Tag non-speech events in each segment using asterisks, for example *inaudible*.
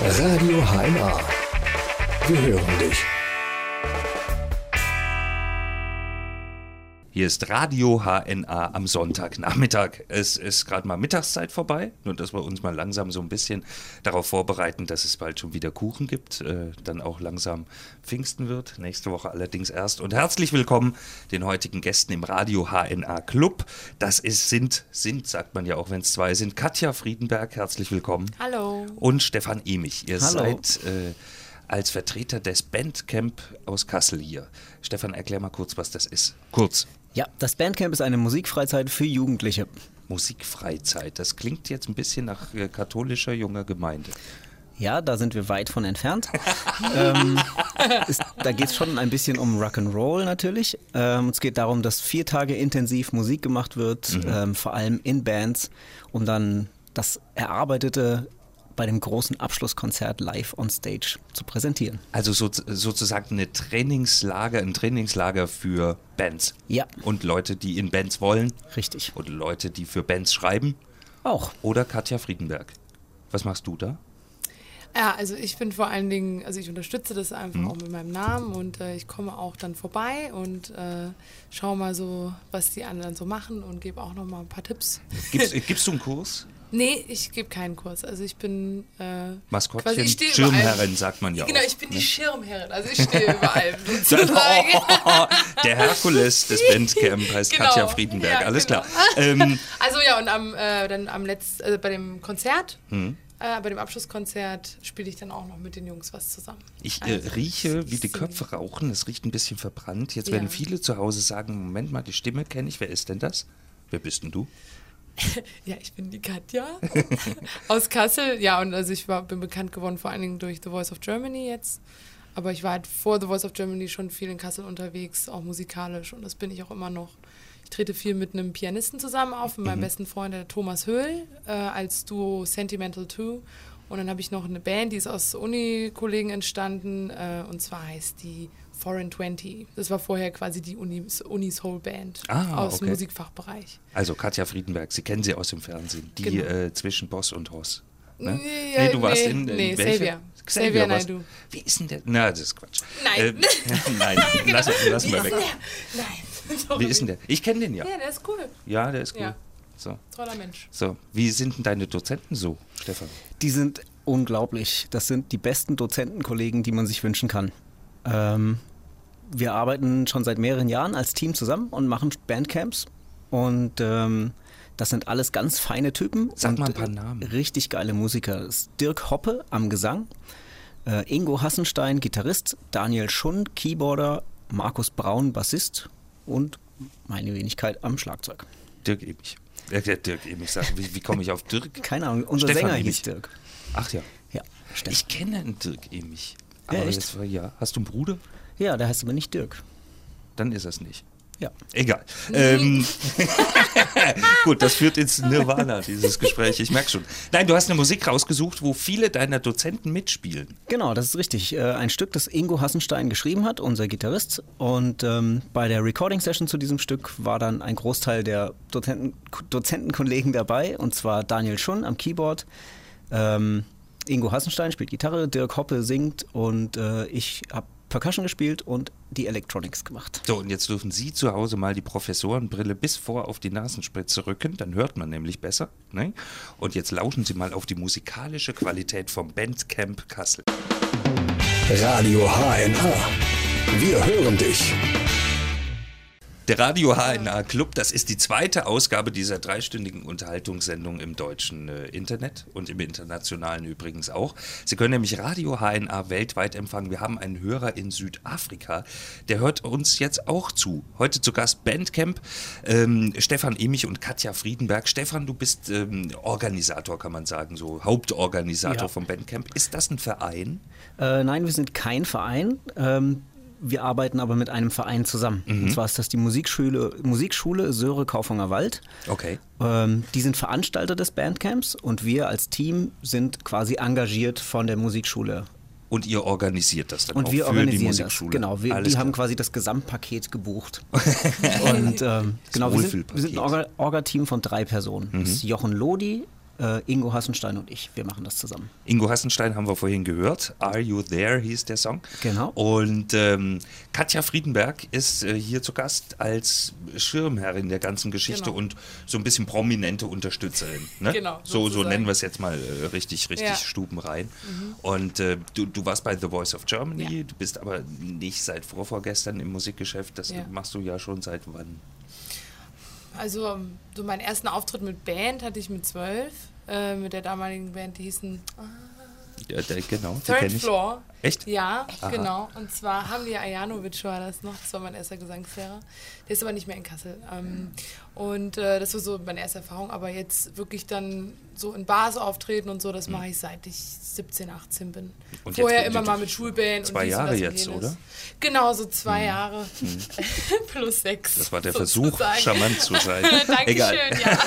Radio HNA. Wir hören dich. Hier ist Radio HNA am Sonntagnachmittag. Es ist gerade mal Mittagszeit vorbei, nur dass wir uns mal langsam so ein bisschen darauf vorbereiten, dass es bald schon wieder Kuchen gibt, äh, dann auch langsam Pfingsten wird, nächste Woche allerdings erst. Und herzlich willkommen den heutigen Gästen im Radio HNA Club. Das ist, sind, sind, sagt man ja auch, wenn es zwei sind. Katja Friedenberg, herzlich willkommen. Hallo. Und Stefan Emich. Ihr Hallo. seid äh, als Vertreter des Bandcamp aus Kassel hier. Stefan, erklär mal kurz, was das ist. Kurz. Ja, das Bandcamp ist eine Musikfreizeit für Jugendliche. Musikfreizeit. Das klingt jetzt ein bisschen nach äh, katholischer junger Gemeinde. Ja, da sind wir weit von entfernt. *laughs* ähm, ist, da geht es schon ein bisschen um Rock'n'Roll natürlich. Ähm, es geht darum, dass vier Tage intensiv Musik gemacht wird, ähm, vor allem in Bands, um dann das Erarbeitete bei dem großen Abschlusskonzert live on stage zu präsentieren. Also so, sozusagen eine Trainingslager, ein Trainingslager für Bands. Ja. Und Leute, die in Bands wollen. Richtig. Oder Leute, die für Bands schreiben. Auch. Oder Katja Friedenberg. Was machst du da? Ja, also ich bin vor allen Dingen, also ich unterstütze das einfach auch mit meinem Namen und äh, ich komme auch dann vorbei und äh, schaue mal so, was die anderen so machen und gebe auch noch mal ein paar Tipps. Gibst, *laughs* gibst du einen Kurs? Nee, ich gebe keinen Kurs. Also ich bin äh, Maskottchen, quasi, ich Schirmherrin, sagt man ja Genau, auch, ich bin ne? die Schirmherrin. Also ich stehe überall. Dann, *laughs* sozusagen. oh, *laughs* der Herkules des Bandcamp heißt Genau. Katja Friedenberg. Ja, Alles genau. klar. Ähm, *laughs* Also ja, und am, äh, dann am letzten, äh, bei dem Konzert, Hm. bei dem Abschlusskonzert spiele ich dann auch noch mit den Jungs was zusammen. Ich äh, Also, rieche, wie die. Köpfe rauchen. Es riecht ein bisschen verbrannt. Jetzt Ja. werden viele zu Hause sagen: Moment mal, die Stimme kenne ich. Wer ist denn das? Wer bist denn du? *laughs* Ja, ich bin die Katja *laughs* aus Kassel. Ja, und also ich war, bin bekannt geworden vor allen Dingen durch The Voice of Germany jetzt. Aber ich war halt vor The Voice of Germany schon viel in Kassel unterwegs, auch musikalisch. Und das bin ich auch immer noch. Ich trete viel mit einem Pianisten zusammen auf, mit meinem besten Freund, der Thomas Höhl, äh, als Duo Sentimental 2. Und dann habe ich noch eine Band, die ist aus Uni-Kollegen entstanden. Äh, und zwar heißt die Foreign 20. Das war vorher quasi die Uni, Uni-Soul-Band Ah, aus okay. dem Musikfachbereich. Also Katja Friedenberg, Sie kennen sie aus dem Fernsehen. Die Genau. äh, zwischen Boss und Hoss. Ne? Nee, nee, du warst nee, in, in nee, welcher? Xavier. Xavier warst- Naidoo. Wie ist denn der? Na, das ist Quatsch. Nein. Äh, *laughs* nein, *laughs* lass, lassen wir weg. Nein. *laughs* Wie ist denn der? Ich kenne den ja. Ja, der ist cool. Ja, der ist gut. Ja. So. Toller Mensch. so, wie sind denn deine Dozenten so, Stefan? Die sind unglaublich. Das sind die besten Dozentenkollegen, die man sich wünschen kann. Ähm, wir arbeiten schon seit mehreren Jahren als Team zusammen und machen Bandcamps. Und ähm, das sind alles ganz feine Typen. Sag und mal ein paar Namen. Richtig geile Musiker. Dirk Hoppe am Gesang, äh, Ingo Hassenstein, Gitarrist, Daniel Schund, Keyboarder, Markus Braun, Bassist und meine Wenigkeit am Schlagzeug. Dirk. Äh, der Dirk sagt, wie, wie komme ich auf Dirk? Keine Ahnung, unser Stefan Sänger Emich. hieß Dirk. Ach ja. Ja, Stefan. Ich kenne einen Dirk Emich. Ja, Aber echt? jetzt ja. Hast du einen Bruder? Ja, der heißt aber nicht Dirk. Dann ist es nicht. Ja. Egal. Ähm, *laughs* gut, das führt ins Nirvana, dieses Gespräch. Ich merke schon. Nein, du hast eine Musik rausgesucht, wo viele deiner Dozenten mitspielen. Genau, das ist richtig. Äh, Ein Stück, das Ingo Hassenstein geschrieben hat, unser Gitarrist. Und ähm, bei der Recording-Session zu diesem Stück war dann ein Großteil der Dozenten, Dozentenkollegen dabei, und zwar Daniel Schun am Keyboard. Ähm, Ingo Hassenstein spielt Gitarre, Dirk Hoppe singt und äh, ich habe Percussion gespielt und die Electronics gemacht. So, und jetzt dürfen Sie zu Hause mal die Professorenbrille bis vor auf die Nasenspitze rücken, dann hört man nämlich besser. Ne? Und jetzt lauschen Sie mal auf die musikalische Qualität vom Bandcamp Kassel. Radio HNA. Wir hören dich. Der Radio HNA Club, das ist die zweite Ausgabe dieser dreistündigen Unterhaltungssendung im deutschen äh, Internet und im internationalen übrigens auch. Sie können nämlich Radio HNA weltweit empfangen. Wir haben einen Hörer in Südafrika, der hört uns jetzt auch zu. Heute zu Gast Bandcamp, ähm, Stefan Emich und Katja Friedenberg. Stefan, du bist ähm, Organisator, kann man sagen, so Hauptorganisator Ja. vom Bandcamp. Ist das ein Verein? Äh, nein, wir sind kein Verein. Ähm, wir arbeiten aber mit einem Verein zusammen. Und zwar ist das die Musikschule, Musikschule Söre Kaufunger Wald. Okay. Ähm, die sind Veranstalter des Bandcamps und wir als Team sind quasi engagiert von der Musikschule. Und ihr organisiert das dann Und auch wir für die organisieren das. Musikschule? Genau, wir, die haben quasi das Gesamtpaket gebucht. *laughs* und ähm, genau, wir sind, wir sind ein. Orga- Orga-Team von drei Personen. Das ist Jochen Lodi äh, Ingo Hassenstein und ich. Wir machen das zusammen. Ingo Hassenstein haben wir vorhin gehört. Are You There hieß der Song. Genau. Und ähm, Katja Friedenberg ist äh, hier zu Gast als Schirmherrin der ganzen Geschichte Genau. und so ein bisschen prominente Unterstützerin. Ne? Genau, So, so nennen wir es jetzt mal äh, richtig, richtig Ja. stubenrein. Und äh, du, du warst bei The Voice of Germany, Ja. du bist aber nicht seit vorvorgestern im Musikgeschäft. Das Ja. machst du ja schon seit wann? Also, so meinen ersten Auftritt mit Band hatte ich mit zwölf. Äh, mit der damaligen Band, die hießen Ja, der, genau, Third. Floor. Echt? Ja, Aha. genau. Und zwar Hamlia Ajanovic war das noch. Das war mein erster Gesangslehrer. Der ist aber nicht mehr in Kassel. Ähm, und äh, das war so meine erste Erfahrung. Aber jetzt wirklich dann so in Bars auftreten und so, das mache ich seit ich 17, 18 bin. Mhm. Und Vorher immer mal mit Schulband. Zwei und Jahre und jetzt, oder? Mhm. Genau, so zwei Jahre. *laughs* Plus sechs. Das war der Versuch, charmant zu sein. *laughs* Dankeschön, Egal. ja.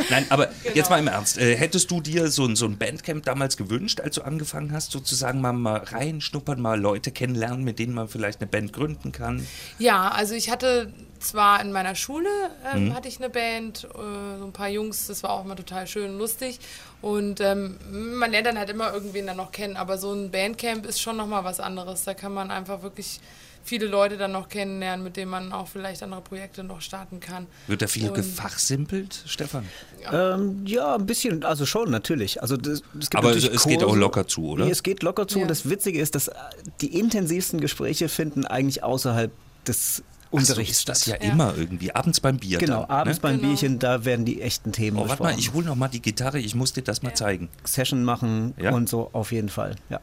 *laughs* Nein, aber Genau. jetzt mal im Ernst. Äh, hättest du dir so, ein- so ein Bandcamp damals gewünscht, als du angefangen hast, sozusagen mal, mal reinschnuppern, mal Leute kennenlernen, mit denen man vielleicht eine Band gründen kann? Ja, also ich hatte zwar in meiner Schule ähm, Mhm. hatte ich eine Band, äh, so ein paar Jungs, das war auch immer total schön und lustig. Und ähm, man lernt dann halt immer irgendwen dann noch kennen, aber so ein Bandcamp ist schon nochmal was anderes. Da kann man einfach wirklich viele Leute dann noch kennenlernen, mit denen man auch vielleicht andere Projekte noch starten kann. Wird da viel Und- gefachsimpelt, Stefan? Ähm, ja, ein bisschen, also schon, natürlich. Also das, es gibt Aber natürlich es geht auch Kurse. locker zu, oder? Nee, es geht locker zu. Ja. Und das Witzige ist, dass äh, die intensivsten Gespräche finden eigentlich außerhalb des Ach so ist das ja, Ja. immer irgendwie. Abends beim Bier. Genau, dann, abends ne? beim Genau. Bierchen, da werden die echten Themen Oh, warte mal, ich hole noch mal die Gitarre, ich muss dir das mal zeigen. Session machen Ja? und so auf jeden Fall. Ja.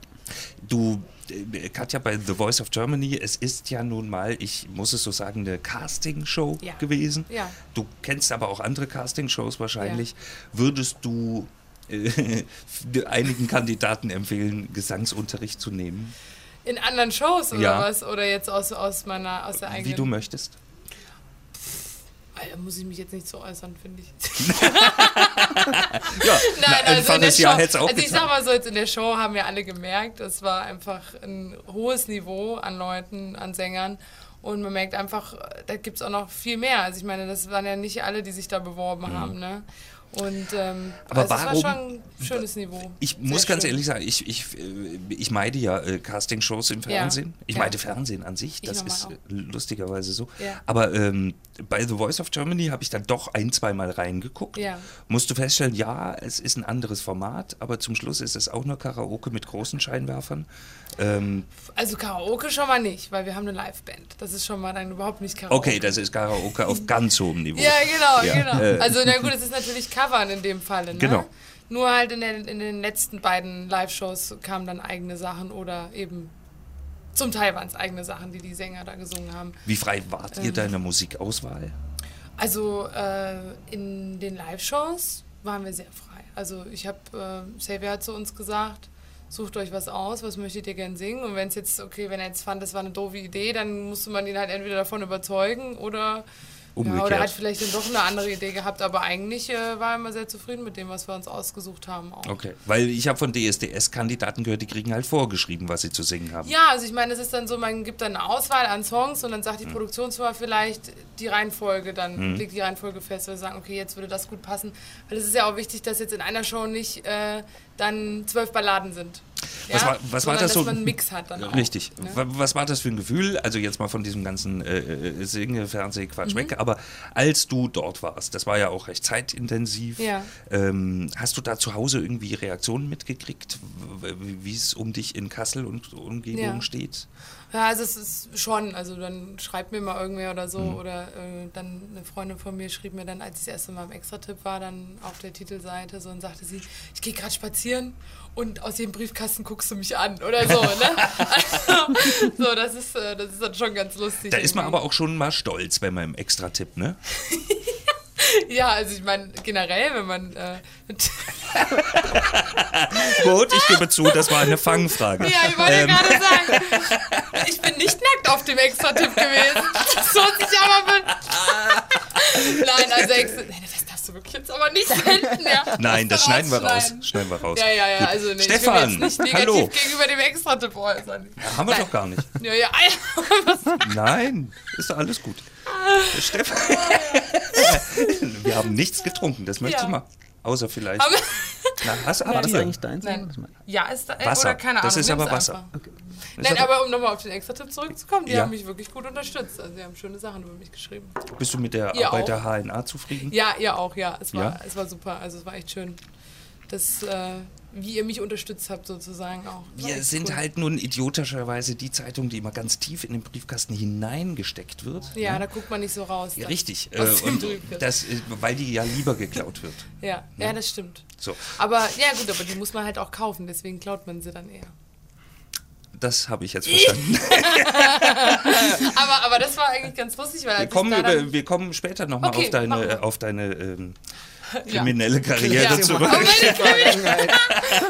Du, äh, Katja, bei The Voice of Germany, es ist ja nun mal, ich muss es so sagen, eine Castingshow Ja. gewesen. Ja. Du kennst aber auch andere Castingshows wahrscheinlich. Würdest du äh, *laughs* einigen Kandidaten empfehlen, Gesangsunterricht zu nehmen? In anderen Shows oder Ja. was? Oder jetzt aus, aus meiner aus der eigenen. Wie du möchtest. Da muss ich mich jetzt nicht so äußern, finde ich. *laughs* Ja, *laughs* Nein, also in der Show, also ich sag mal so, jetzt in der Show haben wir alle gemerkt, es war einfach ein hohes Niveau an Leuten, an Sängern. Und man merkt einfach, da gibt es auch noch viel mehr. Also ich meine, das waren ja nicht alle, die sich da beworben haben. Ne? Und ähm. Aber also es warum- war schon ein schönes Niveau. Ich Sehr muss ganz schön. ehrlich sagen, ich, ich, äh, ich meide ja äh, Castingshows im Fernsehen. Ich ja. meide Fernsehen an sich, Ich das ist auch. äh, lustigerweise so. Ja. Aber ähm, bei The Voice of Germany habe ich dann doch ein, zweimal reingeguckt. Ja. Musste feststellen, ja, es ist ein anderes Format, aber zum Schluss ist es auch nur Karaoke mit großen Scheinwerfern. Ähm, Also Karaoke schon mal nicht, weil wir haben eine Liveband. Das ist schon mal dann überhaupt nicht Karaoke. okay, das ist Karaoke auf ganz hohem Niveau. Ja, genau, Ja, genau. äh, also na gut, es ist natürlich Covern in dem Falle, ne? Genau. Nur halt in, den- in den letzten beiden Live-Shows kamen dann eigene Sachen oder eben zum Teil waren es eigene Sachen, die die Sänger da gesungen haben. Wie frei wart ihr Ähm. in der Musikauswahl? Also äh, in den Live-Shows waren wir sehr frei. Also ich habe, äh, Xavier hat zu uns gesagt, sucht euch was aus, was möchtet ihr gern singen? Und wenn es jetzt, okay, wenn er jetzt fand, das war eine doofe Idee, dann musste man ihn halt entweder davon überzeugen oder, ja, oder hat vielleicht dann doch eine andere Idee gehabt. Aber eigentlich äh, war er immer sehr zufrieden mit dem, was wir uns ausgesucht haben. Auch. Okay, weil ich habe von DSDS-Kandidaten gehört, die kriegen halt vorgeschrieben, was sie zu singen haben. Ja, also ich meine, es ist dann so, man gibt dann eine Auswahl an Songs und dann sagt die Mhm. Produktionsfirma vielleicht die Reihenfolge, dann legt die Reihenfolge fest, weil sie sagen, okay, jetzt würde das gut passen. Weil es ist ja auch wichtig, dass jetzt in einer Show nicht äh, dann zwölf Balladen sind. Was ja? war- was war das so- dass man Mix hat dann auch. Richtig. Ne? Wa- Was war das für ein Gefühl? Also jetzt mal von diesem ganzen äh, äh, Singe, Fernseh, Quatsch Mhm. weg. Aber als du dort warst, das war ja auch recht zeitintensiv. Ja. Ähm, hast du da zu Hause irgendwie Reaktionen mitgekriegt, wie es um dich in Kassel und Umgebung Ja. steht? Ja, also es ist schon, also dann schreibt mir mal irgendwer oder so Mhm. oder äh, dann eine Freundin von mir schrieb mir dann, als ich das erste Mal im Extra-Tipp war, dann auf der Titelseite so und sagte sie, ich gehe gerade spazieren und aus jedem Briefkasten guckst du mich an oder so, ne? Also, *laughs* so, das ist, äh, das ist dann schon ganz lustig. Da ist man irgendwie. aber auch schon mal stolz, wenn man im Extra-Tipp, ne? *laughs* Ja, also ich meine, generell, wenn man äh, *laughs* Gut, ich gebe zu, das war eine Fangfrage. Ja, ich wollte Ähm. gerade sagen, ich bin nicht nackt auf dem Extra-Tipp gewesen. Das hört sich aber... be- Nein, also. Nein, das darfst du wirklich jetzt aber nicht senden, ja. *laughs* Nein, das schneiden wir raus. Schneiden wir raus. Ja, ja, ja, Gut. also nee, ich Stefan, will mich jetzt nicht negativ hallo. gegenüber dem Extra-Tipp äußern. Haben wir Nein. doch gar nicht. Ja, ja, ja. *laughs* Nein, ist doch alles gut. Stefan, *laughs* wir haben nichts getrunken, das möchte Ja. ich mal. Außer vielleicht. Aber- Na, hast, War das eigentlich deins? Nein. Ja, ist da, Wasser. oder keine Ahnung. Das ist aber Wasser. Das Nein, aber- aber um nochmal auf den Extra-Tipp zurückzukommen, die Ja. haben mich wirklich gut unterstützt. Also, die haben schöne Sachen über mich geschrieben. Bist du mit der Ihr Arbeit auch? der HNA zufrieden? Ja, ihr auch, ja. Es war, Ja? Es war super. Also, es war echt schön. Das, äh, wie ihr mich unterstützt habt, sozusagen auch. War Wir echt sind cool. halt nun idiotischerweise die Zeitung, die immer ganz tief in den Briefkasten hineingesteckt wird. Ja, ne? da guckt man nicht so raus. Ja, richtig. *laughs* Äh, und das, äh, weil die ja lieber geklaut wird. Ja, ja, das stimmt. So, Aber ja gut, aber die muss man halt auch kaufen, deswegen klaut man sie dann eher. das habe ich jetzt *laughs* verstanden. *laughs* Aber, aber das war eigentlich ganz lustig, weil Wir kommen, über, wir kommen später nochmal Okay, auf deine, auf deine ähm. Kriminelle Karriere *laughs* Ja. zurück. Wenn ich, kann mich,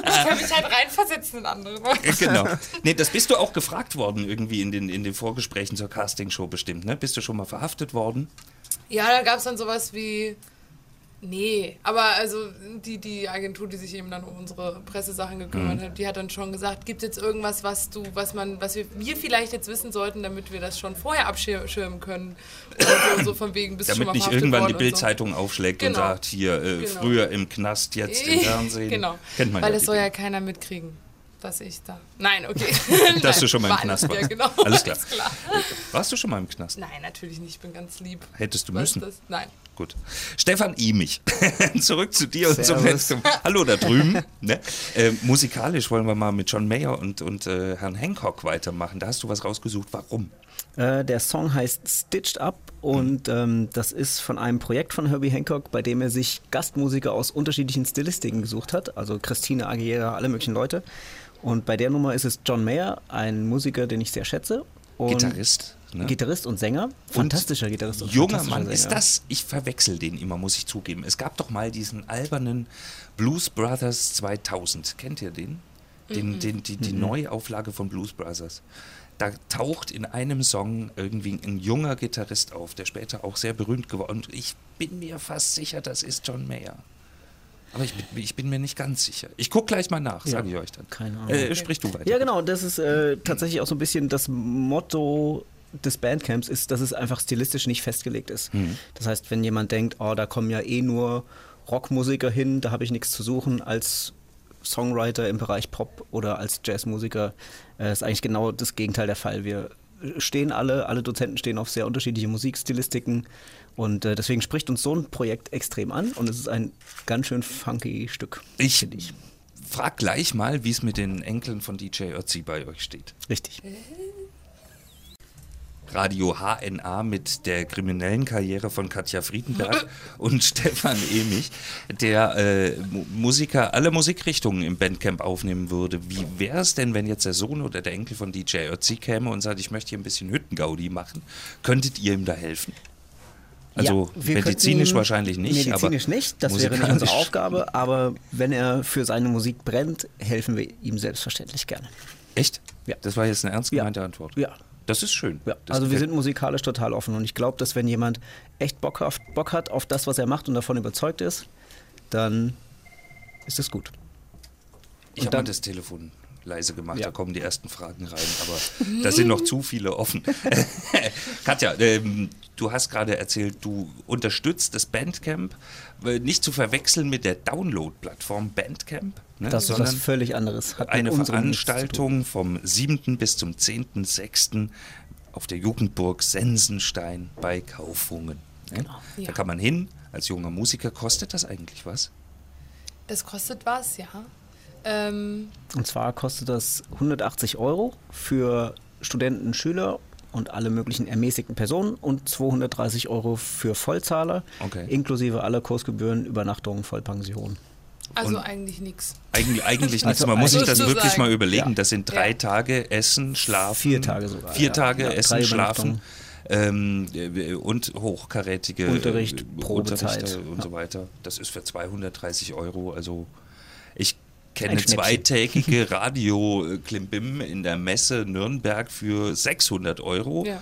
ich kann mich halt reinversetzen in andere. genau. Nee, das bist du auch gefragt worden irgendwie in den, in den Vorgesprächen zur Castingshow bestimmt, ne? Bist du schon mal verhaftet worden? Ja, da gab es dann sowas wie. Nee, aber also die, die Agentur, die sich eben dann um unsere Pressesachen gekümmert Mhm. hat, die hat dann schon gesagt, gibt es jetzt irgendwas, was du, was man, was wir, wir vielleicht jetzt wissen sollten, damit wir das schon vorher abschirmen können. Oder so, so von wegen schon Damit nicht irgendwann die und so. Bildzeitung aufschlägt und Genau. sagt, hier, äh, Genau. früher im Knast, jetzt im *laughs* Fernsehen. Genau. Kennt man Weil ja. das soll ja keiner mitkriegen, dass ich da. Nein, okay. *laughs* Dass du schon mal im Knast alles- warst. Ja, genau. Alles klar. Alles klar. Warst du schon mal im Knast? Nein, natürlich nicht. Ich bin ganz lieb. Hättest du Was müssen. Nein. Gut. Stefan Imich, *laughs* zurück zu dir und zum Servus. letzten. Hallo da drüben. ne? äh, musikalisch wollen wir mal mit John Mayer und, und äh, Herrn Hancock weitermachen. Da hast du was rausgesucht. Warum? Äh, der Song heißt Stitched Up und ähm, das ist von einem Projekt von Herbie Hancock, bei dem er sich Gastmusiker aus unterschiedlichen Stilistiken gesucht hat, also Christina Aguilera, alle möglichen Leute. Und bei der Nummer ist es John Mayer, ein Musiker, den ich sehr schätze. Und Gitarrist. Ne? Gitarrist und Sänger. Fantastischer Gitarrist und Junger fantastischer Mann, ist Sänger. das, ich verwechsel den immer, muss ich zugeben. Es gab doch mal diesen albernen Blues Brothers 2000. Kennt ihr den? den, den die, die Neuauflage von Blues Brothers. Da taucht in einem Song irgendwie ein junger Gitarrist auf, der später auch sehr berühmt geworden ist. Und ich bin mir fast sicher, das ist John Mayer. Aber ich bin, ich bin mir nicht ganz sicher. Ich gucke gleich mal nach, sage ich euch dann. keine Ahnung. Äh, sprich du weiter. Ja, genau, das ist äh, tatsächlich auch so ein bisschen das Motto des Bandcamps ist, dass es einfach stilistisch nicht festgelegt ist. Mhm. Das heißt, wenn jemand denkt, oh, da kommen ja eh nur Rockmusiker hin, da habe ich nichts zu suchen als Songwriter im Bereich Pop oder als Jazzmusiker, äh, ist eigentlich genau das Gegenteil der Fall. Wir stehen alle, alle Dozenten stehen auf sehr unterschiedliche Musikstilistiken und äh, deswegen spricht uns so ein Projekt extrem an und es ist ein ganz schön funky Stück, Ich- finde ich. Frag gleich mal, wie es mit den Enkeln von DJ Ötzi bei euch steht. Richtig. Radio HNA mit der kriminellen Karriere von Katja Friedenberg *laughs* und Stefan Emich, der äh, Mu- Musiker alle Musikrichtungen im Bandcamp aufnehmen würde. Wie wäre es denn, wenn jetzt der Sohn oder der Enkel von DJ Ötzi käme und sagt, ich möchte hier ein bisschen Hüttengaudi machen? Könntet ihr ihm da helfen? Also Ja, medizinisch wahrscheinlich nicht, Medizinisch aber nicht, das wäre nicht unsere. Aufgabe, aber wenn er für seine Musik brennt, helfen wir ihm selbstverständlich gerne. Echt? Ja. Das war jetzt eine ernst Ja. gemeinte Antwort. Ja. Das ist schön. Ja, also wir sind musikalisch total offen und ich glaube, dass wenn jemand echt Bock, auf, Bock hat auf das, was er macht und davon überzeugt ist, dann ist es gut. Ich habe mal das Telefon leise gemacht, Ja. da kommen die ersten Fragen rein, aber *laughs* da sind noch zu viele offen. *laughs* Katja, ähm, du hast gerade erzählt, du unterstützt das Bandcamp, äh, nicht zu verwechseln mit der Download-Plattform Bandcamp, ne, Das ist was völlig anderes. Hat eine. Veranstaltung vom 7. bis zum 10.6. auf der Jugendburg Sensenstein bei Kaufungen. Ne? Genau. Da Ja. kann man hin, als junger Musiker. Kostet das eigentlich was? Das kostet was, ja. Ähm, Und zwar kostet das 180 Euro für Studenten, Schüler und alle möglichen ermäßigten Personen und 230 Euro für Vollzahler, Okay. inklusive aller Kursgebühren, Übernachtungen, Vollpension. also Und- eigentlich nichts. Eigentlich, eigentlich nichts. Also Man muss sich das wirklich Sozusagen. mal überlegen. Ja. Das sind drei Ja. Tage Essen, Schlafen. Vier Tage sogar, Vier ja. Tage Ja, Essen, Schlafen. Ähm, äh, und hochkarätige Unterricht, äh, Probezeit. Unterrichte und Ja. so weiter. Das ist für 230 Euro. Also ich kenne zweitägige *laughs* Radio-Klimbim in der Messe Nürnberg für 600 Euro. Ja.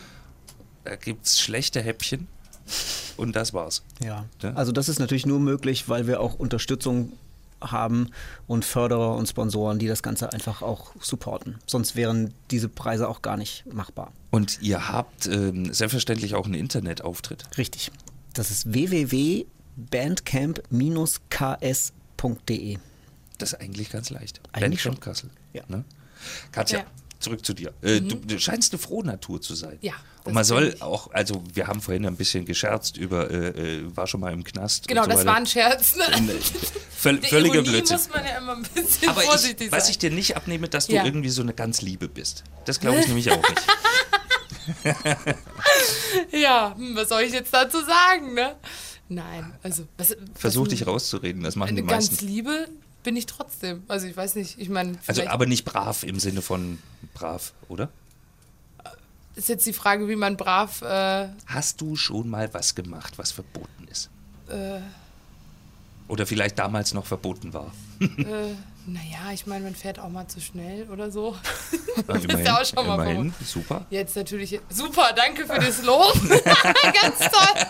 Da gibt es schlechte Häppchen. Und das war's. Ja. Ja. Also das ist natürlich nur möglich, weil wir auch Unterstützung haben und Förderer und Sponsoren, die das Ganze einfach auch supporten. Sonst wären diese Preise auch gar nicht machbar. Und ihr habt ähm, selbstverständlich auch einen Internetauftritt. Richtig. Das ist bandcamp-ks.de. Das ist eigentlich ganz leicht. Eigentlich Bandcamp schon. Kassel. Ja. Ne? Katja, Ja. zurück zu dir. Äh, du, du scheinst eine frohe Natur zu sein. Ja, Und man soll ich. auch, also wir haben vorhin ein bisschen gescherzt über, äh, äh, war schon mal im Knast. Genau, und so das war ein Scherz. Ne? Völ Der völliger Ironie Blödsinn. muss man ja immer ein bisschen Aber vorsichtig ich, was sein. ich dir nicht abnehme, dass du Ja. irgendwie so eine ganz Liebe bist. Das glaube ich nämlich auch nicht. *laughs* ja, hm, was soll ich jetzt dazu sagen, ne? Nein, also was, Versuch was, dich rauszureden, das machen die Eine ganz meisten. Liebe bin ich trotzdem. Also ich weiß nicht, ich meine, Also, aber nicht brav im Sinne von brav, oder? ist jetzt die Frage, wie man brav äh, Hast du schon mal was gemacht, was verboten ist? Äh. Oder vielleicht damals noch verboten war? äh, *laughs* naja, ich meine, man fährt auch mal zu schnell oder so. *laughs* Ja, ist ja auch schon mal immerhin, super. Jetzt natürlich, super, danke für das Lob. *laughs* *laughs* Ganz toll.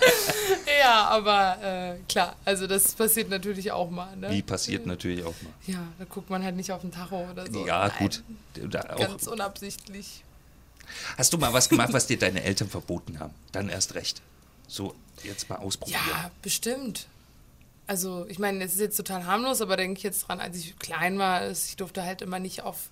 Ja, aber äh, klar, also das passiert natürlich auch mal. Ne? Wie passiert natürlich auch mal. Ja, da guckt man halt nicht auf den Tacho oder so. ja, Nein, gut. Da auch. Ganz unabsichtlich. Hast du mal was gemacht, was dir deine Eltern verboten haben? Dann erst recht. So, jetzt mal ausprobieren. Ja, bestimmt. Also, ich meine, es ist jetzt total harmlos, aber denke ich jetzt dran, als ich klein war, ich durfte halt immer nicht auf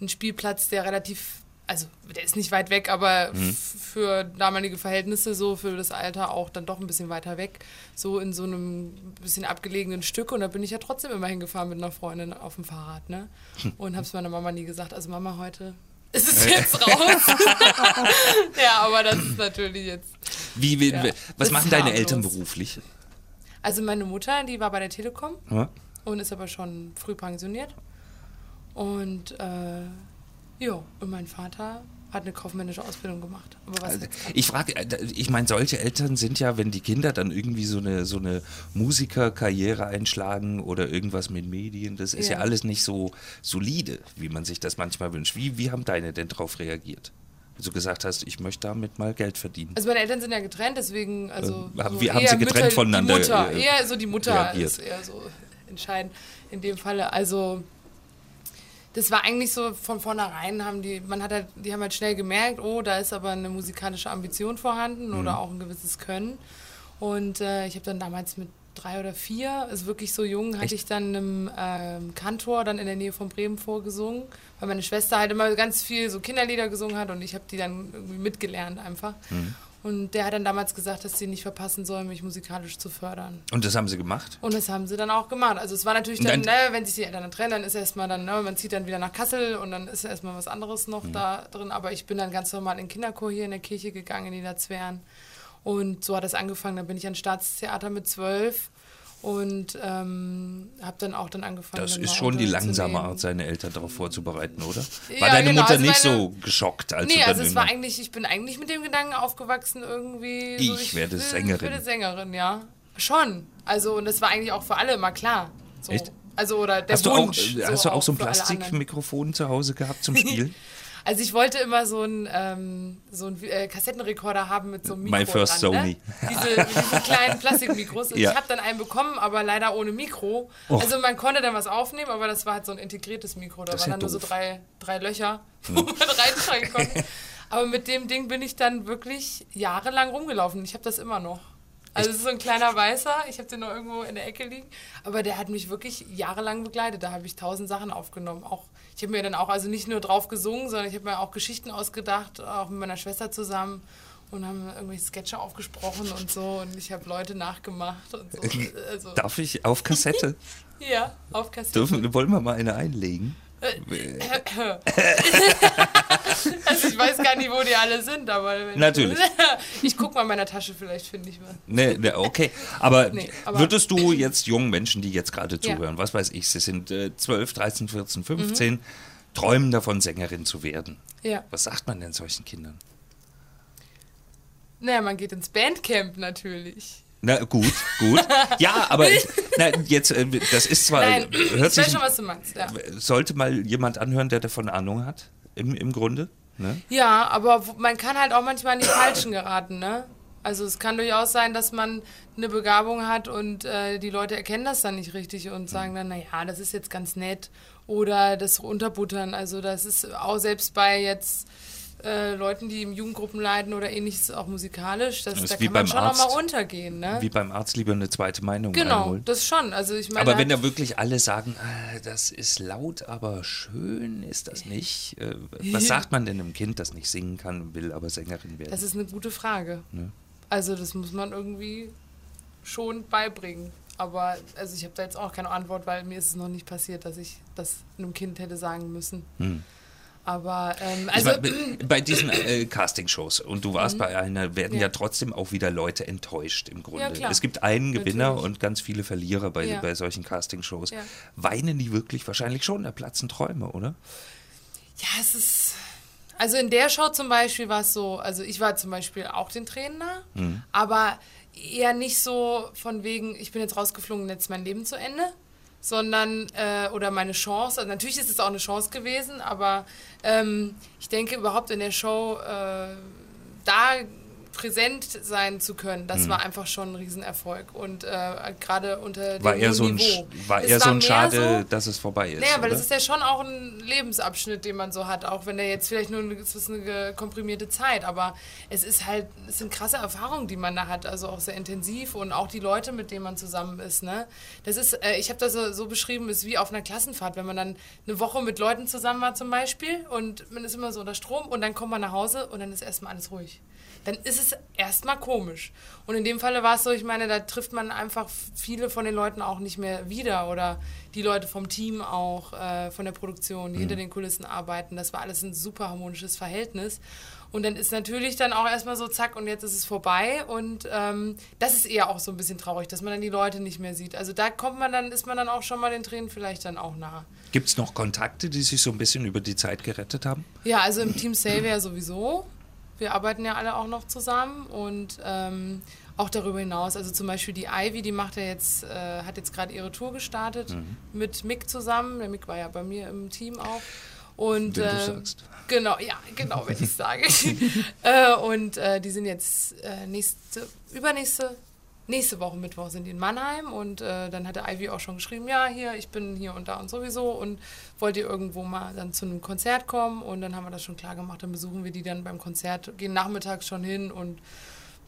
einen Spielplatz, der relativ, also der ist nicht weit weg, aber Mhm. für damalige Verhältnisse, so für das Alter auch dann doch ein bisschen weiter weg, so in so einem bisschen abgelegenen Stück. Und da bin ich ja trotzdem immer hingefahren mit einer Freundin auf dem Fahrrad, ne? *laughs* Und habe es meiner Mama nie gesagt. Also, Mama, heute ist es jetzt raus. *laughs* ja, aber das ist natürlich jetzt. Wie, wie, Ja, was machen deine harmlos. Eltern beruflich? Also meine Mutter, die war bei der Telekom Ja? und ist aber schon früh pensioniert. Und äh, ja, und mein Vater hat eine kaufmännische Ausbildung gemacht. Aber was jetzt Ich frage, äh, ich meine, solche Eltern sind ja, wenn die Kinder dann irgendwie so eine, so eine Musikerkarriere einschlagen oder irgendwas mit Medien, das ist ja, Ja. alles nicht so solide, wie man sich das manchmal wünscht. Wie, wie haben deine denn darauf reagiert? Du gesagt hast, ich möchte damit mal Geld verdienen. Also meine Eltern sind ja getrennt, deswegen also Ähm, haben- so wie haben sie getrennt Mütter, voneinander, Die Mutter, äh, eher so die Mutter reagiert? ist eher so entscheidend in dem Falle. Also das war eigentlich so von vornherein haben die, man hat halt, die haben halt schnell gemerkt, oh, da ist aber eine musikalische Ambition vorhanden Mhm. oder auch ein gewisses Können. Und äh, ich habe dann damals mit drei oder vier, also wirklich so jung, hatte ich dann einem ähm, Kantor dann in der Nähe von Bremen vorgesungen, weil meine Schwester halt immer ganz viel so Kinderlieder gesungen hat und ich habe die dann irgendwie mitgelernt einfach. Mhm. Und der hat dann damals gesagt, dass sie nicht verpassen sollen, mich musikalisch zu fördern. Und das haben sie gemacht? Und das haben sie dann auch gemacht. Also es war natürlich dann, ne, wenn sich die Eltern dann trennen, dann ist erstmal dann, ne, man zieht dann wieder nach Kassel und dann ist erstmal was anderes noch Mhm. da drin. Aber ich bin dann ganz normal in den Kinderchor hier in der Kirche gegangen, in Niederzwern. Und so hat es angefangen. Dann bin ich ans Staatstheater mit zwölf und ähm, habe dann auch dann angefangen. Das dann ist schon die langsame. Art, seine Eltern darauf vorzubereiten, oder? Ja, War deine genau, Mutter also nicht meine- so geschockt, als Nee, du dann also es war eigentlich, ich bin eigentlich mit dem Gedanken aufgewachsen, irgendwie. Ich werde will- Sängerin. Ich werde Sängerin, ja. Schon. Also, und das war eigentlich auch für alle mal klar. So. Echt? Also, oder der Hast du, auch, Wunsch. äh, hast du auch so ein. Plastikmikrofon zu Hause gehabt zum *laughs* Spielen? Also, ich wollte immer so einen ähm, so einen, äh, Kassettenrekorder haben mit so einem Mikro. My first dran, Sony. Ne? Diese, diese kleinen Plastikmikros. Ja. Ich habe dann einen bekommen, aber leider ohne Mikro. Also, man konnte dann was aufnehmen, aber das war halt so ein integriertes Mikro. Da Das waren ja dann nur so doof. drei, drei Löcher, wo man reinschreiben konnte. Aber mit dem Ding bin ich dann wirklich jahrelang rumgelaufen. Ich habe das immer noch. Also es ist so ein kleiner Weißer, ich habe den noch irgendwo in der Ecke liegen, aber der hat mich wirklich jahrelang begleitet. Da habe ich tausend Sachen aufgenommen. Auch, ich habe mir dann auch, also nicht nur drauf gesungen, sondern ich habe mir auch Geschichten ausgedacht, auch mit meiner Schwester zusammen und haben irgendwelche Sketche aufgesprochen und so und ich habe Leute nachgemacht und so. Also, Darf ich auf Kassette? *laughs* ja, auf Kassette. Dürfen, wollen wir mal eine einlegen? *laughs* Also ich weiß gar nicht, wo die alle sind, aber Natürlich. *laughs* ich guck mal in meiner Tasche, vielleicht finde ich was. Ne, ne, okay. Aber, Nee, aber- würdest du jetzt jungen Menschen, die jetzt gerade Ja. zuhören, was weiß ich, sie sind äh, 12, 13, 14, Mhm. 15, träumen davon, Sängerin zu werden. Ja. Was sagt man denn solchen Kindern? Naja, man geht ins Bandcamp natürlich. Na gut, gut. Ja, aber *laughs* ich, na, jetzt, äh, das ist zwar, Nein, hört ich sich, weiß schon, was du meinst. Ja, sollte mal jemand anhören, der davon Ahnung hat, im, im Grunde. Ne? ja aber man kann halt auch manchmal in die Falschen geraten, ne? Also es kann durchaus sein, dass man eine Begabung hat und äh, die Leute erkennen das dann nicht richtig und sagen dann, naja, das ist jetzt ganz nett. Oder das Unterbuttern. Also das ist auch selbst bei jetzt äh, Leuten, die im Jugendgruppen leiden oder ähnliches, auch musikalisch, das, Das da kann man schon Arzt. auch mal untergehen. Ne? Wie beim Arzt lieber eine zweite Meinung genau, einholen. das schon. Also ich meine, Aber wenn da wirklich alle sagen, ah, das ist laut, aber schön ist das nicht. Äh, was *laughs* sagt man denn einem Kind, das nicht singen kann, will aber Sängerin werden? das ist eine gute Frage. Also das muss man irgendwie schon beibringen. Aber also ich habe da jetzt auch keine Antwort, weil mir ist es noch nicht passiert, dass ich das einem Kind hätte sagen müssen. Aber ähm, also ich bei diesen äh, Castingshows und du warst bei einer, werden ja. Ja. trotzdem auch wieder Leute enttäuscht im Grunde. Ja, es gibt einen Gewinner Natürlich. und ganz viele Verlierer bei, Ja. bei solchen Castingshows. Weinen die wirklich wahrscheinlich schon, da platzen Träume, oder? Ja, es ist. Also in der Show zum Beispiel war es so, also ich war zum Beispiel auch den Tränen nah, Mhm. aber eher nicht so von wegen, ich bin jetzt rausgeflogen, jetzt ist mein Leben zu Ende, sondern, äh, oder meine Chance, also natürlich ist es auch eine Chance gewesen, aber ähm, ich denke überhaupt in der Show, äh, da präsent sein zu können, das war einfach schon ein Riesenerfolg und äh, gerade unter dem War eher so ein, Niveau. war eher so ein Schade, so- dass es vorbei ist. naja, weil oder? das ist ja schon auch ein Lebensabschnitt, den man so hat, auch wenn der jetzt vielleicht nur eine, eine komprimierte Zeit, aber es ist halt, es sind krasse Erfahrungen, die man da hat, also auch sehr intensiv und auch die Leute, mit denen man zusammen ist, ne? Das ist, äh, ich habe das so, so beschrieben, ist wie auf einer Klassenfahrt, wenn man dann eine Woche mit Leuten zusammen war zum Beispiel und man ist immer so unter Strom und dann kommt man nach Hause und dann ist erstmal alles ruhig. Dann ist es erstmal komisch. Und in dem Falle war es so, ich meine, da trifft man einfach viele von den Leuten auch nicht mehr wieder oder die Leute vom Team auch, äh, von der Produktion, die hinter den Kulissen arbeiten. Das war alles ein super harmonisches Verhältnis. Und dann ist natürlich dann auch erstmal so, zack, und jetzt ist es vorbei. Und ähm, das ist eher auch so ein bisschen traurig, dass man dann die Leute nicht mehr sieht. Also da kommt man dann, ist man dann auch schon mal den Tränen vielleicht dann auch nah. Gibt es noch Kontakte, die sich so ein bisschen über die Zeit gerettet haben? Ja, also im Team Savior sowieso. Wir arbeiten ja alle auch noch zusammen und ähm, auch darüber hinaus. Also zum Beispiel die Ivy, die macht ja jetzt, äh, hat jetzt gerade ihre Tour gestartet mit Mick zusammen. Der Mick war ja bei mir im Team auch. Und, Wenn du äh, sagst. Genau, ja, genau, wenn ich *laughs* sage. *laughs* äh, und äh, die sind jetzt äh, nächste, übernächste, nächste Woche Mittwoch sind die in Mannheim und äh, dann hat der Ivy auch schon geschrieben, ja, hier, ich bin hier und da und sowieso und wollt ihr irgendwo mal dann zu einem Konzert kommen und dann haben wir das schon klar gemacht, dann besuchen wir die dann beim Konzert, gehen nachmittags schon hin und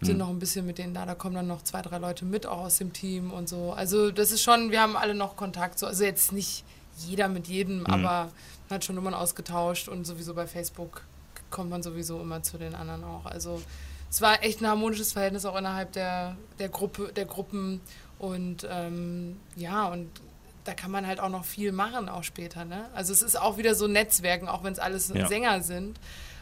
sind noch ein bisschen mit denen da, da kommen dann noch zwei, drei Leute mit auch aus dem Team und so. Also das ist schon, wir haben alle noch Kontakt, so, also jetzt nicht jeder mit jedem, aber man hat schon Nummern ausgetauscht und sowieso bei Facebook kommt man sowieso immer zu den anderen auch. Also es war echt ein harmonisches Verhältnis auch innerhalb der, der Gruppe, der Gruppen und ähm, ja, und da kann man halt auch noch viel machen, auch später. Ne? Also es ist auch wieder so Netzwerken, auch wenn es alles Ja. Sänger sind.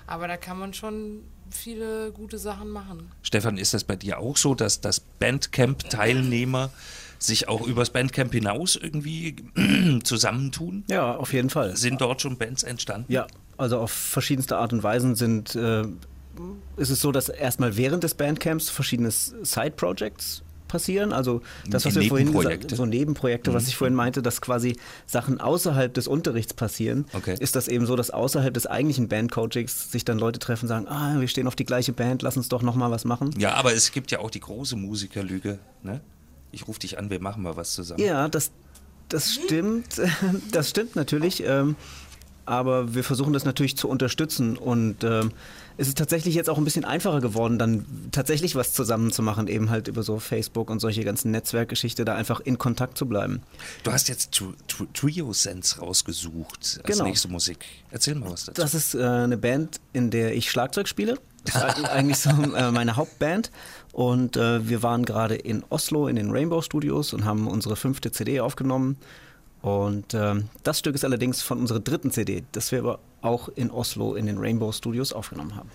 Aber da kann man schon viele gute Sachen machen. Stefan, ist das bei dir auch so, dass das Bandcamp-Teilnehmer sich auch übers Bandcamp hinaus irgendwie *clears throat* zusammentun? Ja, auf jeden Fall. Sind dort schon Bands entstanden? Ja, also auf verschiedenste Art und Weisen sind, äh, ist es so, dass erstmal während des Bandcamps verschiedene Side-Projects passieren. Also das, was wir vorhin gesagt so Nebenprojekte, was ich vorhin meinte, dass quasi Sachen außerhalb des Unterrichts passieren, Okay. ist das eben so, dass außerhalb des eigentlichen Bandcoachings sich dann Leute treffen und sagen, ah, wir stehen auf die gleiche Band, lass uns doch nochmal was machen. Ja, aber es gibt ja auch die große Musikerlüge. Ne? Ich rufe dich an, wir machen mal was zusammen. Ja, das, das stimmt. *laughs* Das stimmt natürlich. Ähm, aber wir versuchen das natürlich zu unterstützen. Und ähm, es ist tatsächlich jetzt auch ein bisschen einfacher geworden, dann tatsächlich was zusammen zu machen, eben halt über so Facebook und solche ganzen Netzwerkgeschichte, da einfach in Kontakt zu bleiben. Du hast jetzt Tr- Tr- Trio Sense rausgesucht als Genau. nächste Musik. Erzähl mal was dazu. Das ist äh, eine Band, in der ich Schlagzeug spiele. Das ist eig- *laughs* eigentlich so äh, meine Hauptband. Und äh, wir waren gerade in Oslo in den Rainbow Studios und haben unsere fünfte CD aufgenommen. Und ähm, das Stück ist allerdings von unserer dritten CD, das wir aber auch in Oslo in den Rainbow Studios aufgenommen haben.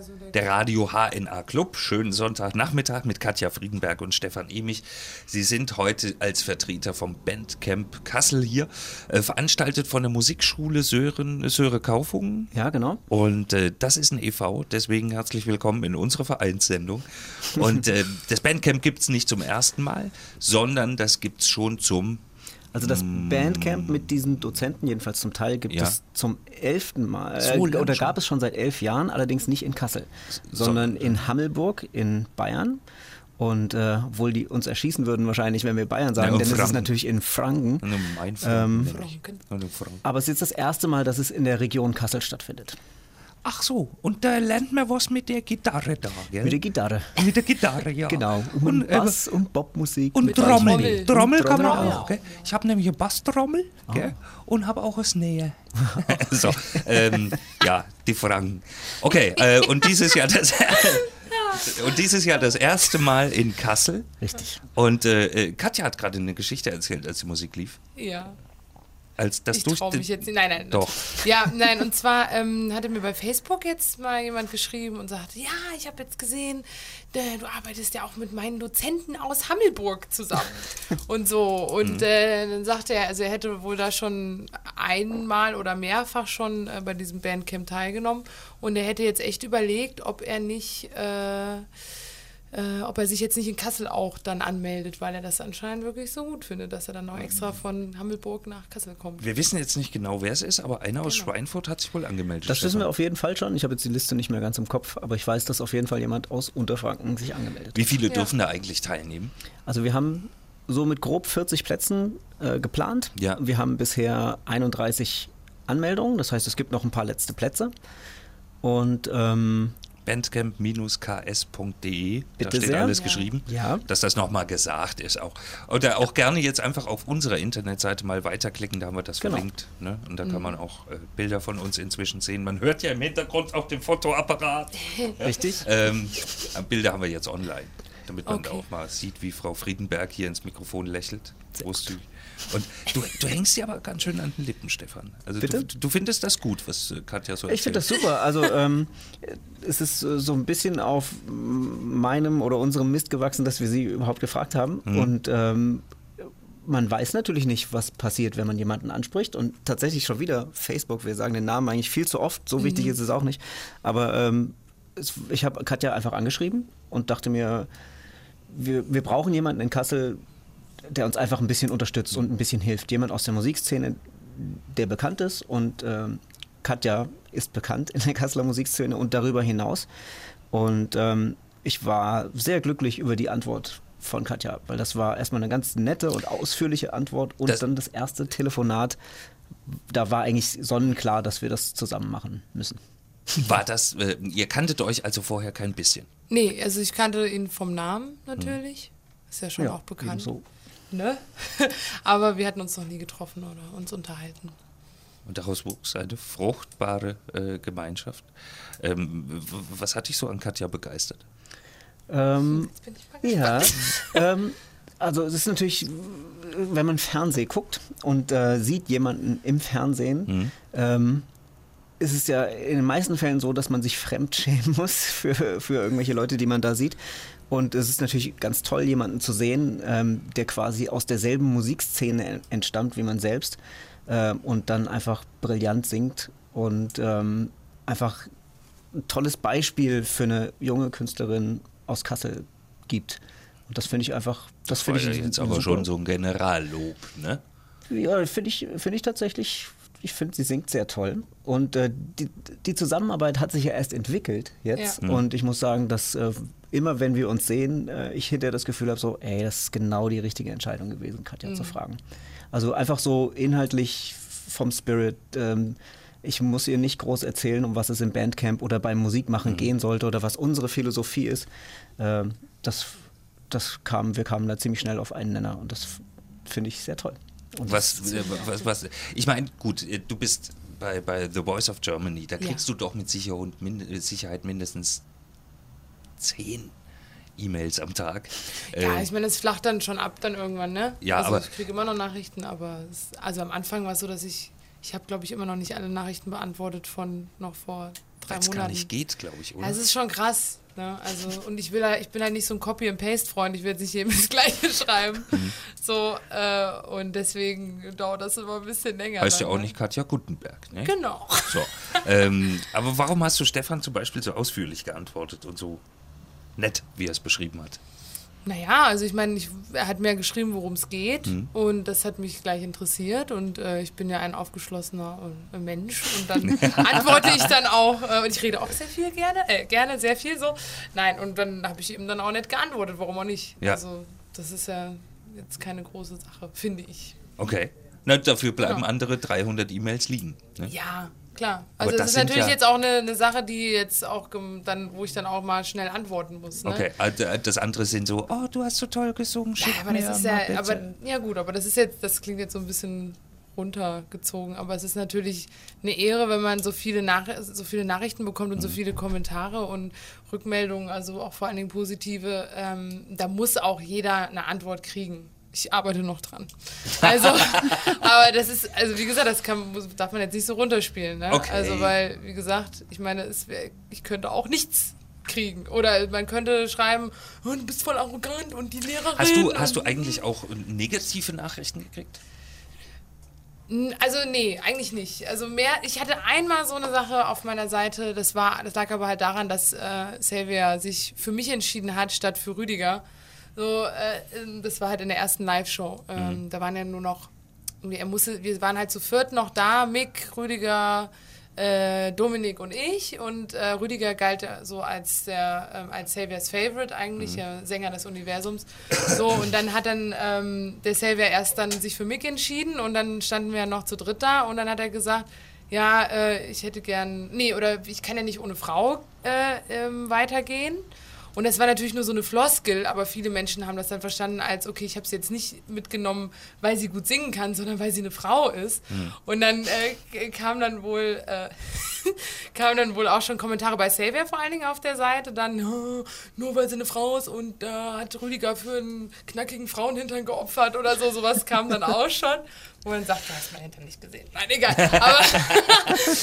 Der Der Radio HNA Club. Schönen Sonntagnachmittag mit Katja Friedenberg und Stefan Emich. Sie sind heute als Vertreter vom Bandcamp Kassel hier, äh, veranstaltet von der Musikschule Sören, Söre Kaufungen. Ja, genau. Und äh, das ist ein e.V., deswegen herzlich willkommen in unserer Vereinssendung. Und äh, das Bandcamp gibt es nicht zum ersten Mal, sondern das gibt es schon zum Also das Bandcamp mit diesen Dozenten, jedenfalls zum Teil, gibt Mm. Ja. es zum elften Mal. So oder schon? gab es schon seit elf Jahren, allerdings nicht in Kassel, sondern in Hammelburg in Bayern. Und äh, obwohl die uns erschießen würden wahrscheinlich, wenn wir Bayern sagen, Ja, denn es ist Franken. natürlich in Franken. In Mein Ähm, Franken. Franken. Aber es ist jetzt das erste Mal, dass es in der Region Kassel stattfindet. Ach so, und da lernt man was mit der Gitarre da, gell? Mit der Gitarre. Mit der Gitarre, ja. *laughs* Genau. Und, Und, äh, Bass und Popmusik. und Trommel. Trommel. Trommel kann man auch. auch. Gell? Ich habe nämlich eine Basstrommel gell? und habe auch eine Snare. *laughs* so, ähm, ja, die Franken. Okay, äh, und dieses Jahr das *laughs* und dieses Jahr das erste Mal in Kassel. Richtig. Und äh, äh, Katja hat gerade eine Geschichte erzählt, als die Musik lief. Ja. Als das Ich traue den- mich jetzt nicht. Nein, nein. Doch. Ja, nein, und zwar ähm, hatte mir bei Facebook jetzt mal jemand geschrieben und sagte, ja, ich habe jetzt gesehen, äh, du arbeitest ja auch mit meinen Dozenten aus Hammelburg zusammen und so. Und äh, dann sagte er, also er hätte wohl da schon einmal oder mehrfach schon äh, bei diesem Bandcamp teilgenommen und er hätte jetzt echt überlegt, ob er nicht... Äh, äh, ob er sich jetzt nicht in Kassel auch dann anmeldet, weil er das anscheinend wirklich so gut findet, dass er dann noch extra von Hammelburg nach Kassel kommt. Wir wissen jetzt nicht genau, wer es ist, aber einer aus Genau. Schweinfurt hat sich wohl angemeldet. Das wissen wir auf jeden Fall schon. Ich habe jetzt die Liste nicht mehr ganz im Kopf, aber ich weiß, dass auf jeden Fall jemand aus Unterfranken sich angemeldet Wie hat. viele Ja. dürfen da eigentlich teilnehmen? Also wir haben so mit grob 40 Plätzen äh, geplant. Ja. Wir haben bisher 31 Anmeldungen, das heißt, es gibt noch ein paar letzte Plätze. Und ähm, bandcamp-ks.de, da steht sehr. alles Ja. geschrieben, Ja. dass das nochmal gesagt ist auch. Oder auch gerne jetzt einfach auf unserer Internetseite mal weiterklicken, da haben wir das Genau. verlinkt. Ne? Und da kann man auch äh, Bilder von uns inzwischen sehen. Man hört ja im Hintergrund auch den Fotoapparat. *laughs* richtig. ähm, Bilder haben wir jetzt online, damit man Okay. auch mal sieht, wie Frau Friedenberg hier ins Mikrofon lächelt. Großzügig. Und du, du hängst dir aber ganz schön an den Lippen, Stefan. Also Bitte? Du, du findest das gut, was äh, Katja so Ich finde erzählt. das super. Also ähm, es ist äh, so ein bisschen auf meinem oder unserem Mist gewachsen, dass wir sie überhaupt gefragt haben. Mhm. Und ähm, man weiß natürlich nicht, was passiert, wenn man jemanden anspricht. Und tatsächlich schon wieder Facebook, wir sagen den Namen eigentlich viel zu oft, so wichtig ist es auch nicht. Aber ähm, es, ich habe Katja einfach angeschrieben und dachte mir, wir, wir brauchen jemanden in Kassel, der uns einfach ein bisschen unterstützt und ein bisschen hilft. Jemand aus der Musikszene, der bekannt ist und ähm, Katja ist bekannt in der Kasseler Musikszene und darüber hinaus. Und ähm, ich war sehr glücklich über die Antwort von Katja, weil das war erstmal eine ganz nette und ausführliche Antwort und Das- dann das erste Telefonat. Da war eigentlich sonnenklar, dass wir das zusammen machen müssen. War das, äh, ihr kanntet euch also vorher kein bisschen. Nee, also ich kannte ihn vom Namen natürlich. Ist ja schon auch bekannt. ebenso. Ne? *laughs* Aber wir hatten uns noch nie getroffen oder uns unterhalten. Und daraus wuchs eine fruchtbare äh, Gemeinschaft. Ähm, was hat dich so an Katja begeistert? Ähm, Jetzt bin ich mal Ja, gespannt. *laughs* ähm, also es ist natürlich, wenn man Fernsehen guckt und äh, sieht jemanden im Fernsehen, ähm, ist es ja in den meisten Fällen so, dass man sich fremdschämen *laughs* muss für, für irgendwelche Leute, die man da sieht. Und es ist natürlich ganz toll, jemanden zu sehen, ähm, der quasi aus derselben Musikszene en- entstammt wie man selbst ähm, und dann einfach brillant singt und ähm, einfach ein tolles Beispiel für eine junge Künstlerin aus Kassel gibt. Und das finde ich einfach, das finde ich jetzt aber super- schon so ein Generallob, ne? Ja, finde ich, finde ich tatsächlich, ich finde, sie singt sehr toll. Und äh, die, die Zusammenarbeit hat sich ja erst entwickelt jetzt. Ja. Und ich muss sagen, dass äh, immer wenn wir uns sehen, äh, ich hinterher das Gefühl habe, so, ey, das ist genau die richtige Entscheidung gewesen, Katja zu fragen. Also einfach so inhaltlich vom Spirit. Ähm, ich muss ihr nicht groß erzählen, um was es im Bandcamp oder beim Musikmachen gehen sollte oder was unsere Philosophie ist. Ähm, das, das kam, wir kamen da ziemlich schnell auf einen Nenner und das finde ich sehr toll. Was, äh, was, was, ich meine, gut, äh, du bist bei, bei The Voice of Germany, da Ja. kriegst du doch mit äh, Sicherheit mindestens zehn E-Mails am Tag. Ja, Äh, ich meine, es flacht dann schon ab dann irgendwann, ne? Ja, also aber- ich kriege immer noch Nachrichten, aber es, also am Anfang war es so, dass ich, ich habe glaube ich immer noch nicht alle Nachrichten beantwortet von noch vor drei weil's Monaten. gar nicht geht, glaube ich, oder? Ja, es ist schon krass. Ne? Also, und ich will halt, ich bin halt nicht so ein Copy-and-Paste-Freund, ich will jetzt nicht jedem *laughs* das Gleiche schreiben. Mhm. So, äh, und deswegen dauert das immer ein bisschen länger. heißt ja auch ne? nicht Katja Gutenberg, ne? Genau. So. ähm, aber warum hast du Stefan zum Beispiel so ausführlich geantwortet und so nett, wie er es beschrieben hat? Naja, also ich meine, ich, er hat mir geschrieben, worum es geht Mhm. und das hat mich gleich interessiert und äh, ich bin ja ein aufgeschlossener äh, Mensch und dann *laughs* *laughs* antworte ich dann auch äh, und ich rede auch sehr viel gerne, äh, gerne sehr viel so. Nein, und dann habe ich ihm dann auch nicht geantwortet, warum auch nicht. Ja. Also das ist ja jetzt keine große Sache, finde ich. Okay. Na, dafür bleiben Genau. andere 300 E-Mails liegen. Ne? Ja, klar. Also das das ist natürlich ja- jetzt auch eine, eine Sache, die jetzt auch dann, wo ich dann auch mal schnell antworten muss. Ne? Okay, also, äh, das andere sind so, oh, du hast so toll gesungen, schick Ja, aber das ist ja, aber ja gut, aber das ist jetzt, das klingt jetzt so ein bisschen runtergezogen, aber es ist natürlich eine Ehre, wenn man so viele, Nach so viele Nachrichten bekommt und so viele Kommentare und Rückmeldungen, also auch vor allen Dingen positive. Ähm, da muss auch jeder eine Antwort kriegen. Ich arbeite noch dran. Also, *laughs* aber das ist, also wie gesagt, das kann, darf man jetzt nicht so runterspielen. Ne? Okay. Also, weil, wie gesagt, ich meine, es wär, ich könnte auch nichts kriegen. Oder man könnte schreiben, oh, du bist voll arrogant und die Lehrerin. Hast du, hast du eigentlich auch negative Nachrichten gekriegt? Also nee, eigentlich nicht. Also mehr, ich hatte einmal so eine Sache auf meiner Seite, das war, das lag aber halt daran, dass äh, Xavier sich für mich entschieden hat, statt für Rüdiger. So, äh, ähm, das war halt in der ersten Live-Show. Ähm, Da waren ja nur noch, er musste, wir waren halt zu viert noch da, Mick, Rüdiger, äh, Dominik und ich und äh, Rüdiger galt so als der ähm, als Xaviers Favorite eigentlich, ja, Sänger des Universums. So und dann hat dann ähm, der Xavier erst dann sich für Mick entschieden und dann standen wir noch zu dritt da und dann hat er gesagt, ja, äh, ich hätte gern, nee, oder ich kann ja nicht ohne Frau äh, ähm, weitergehen. Und das war natürlich nur so eine Floskel, aber viele Menschen haben das dann verstanden als, okay, ich habe sie jetzt nicht mitgenommen, weil sie gut singen kann, sondern weil sie eine Frau ist. Und dann äh, kam dann wohl äh, *laughs* kamen dann wohl auch schon Kommentare bei Xavier vor allen Dingen auf der Seite, dann "Oh, nur weil sie eine Frau ist und da hat Rüdiger für einen knackigen Frauenhintern geopfert oder so, sowas kam dann auch schon. Wo man sagt, du hast meinen Hintern nicht gesehen. Nein, egal. *laughs* Aber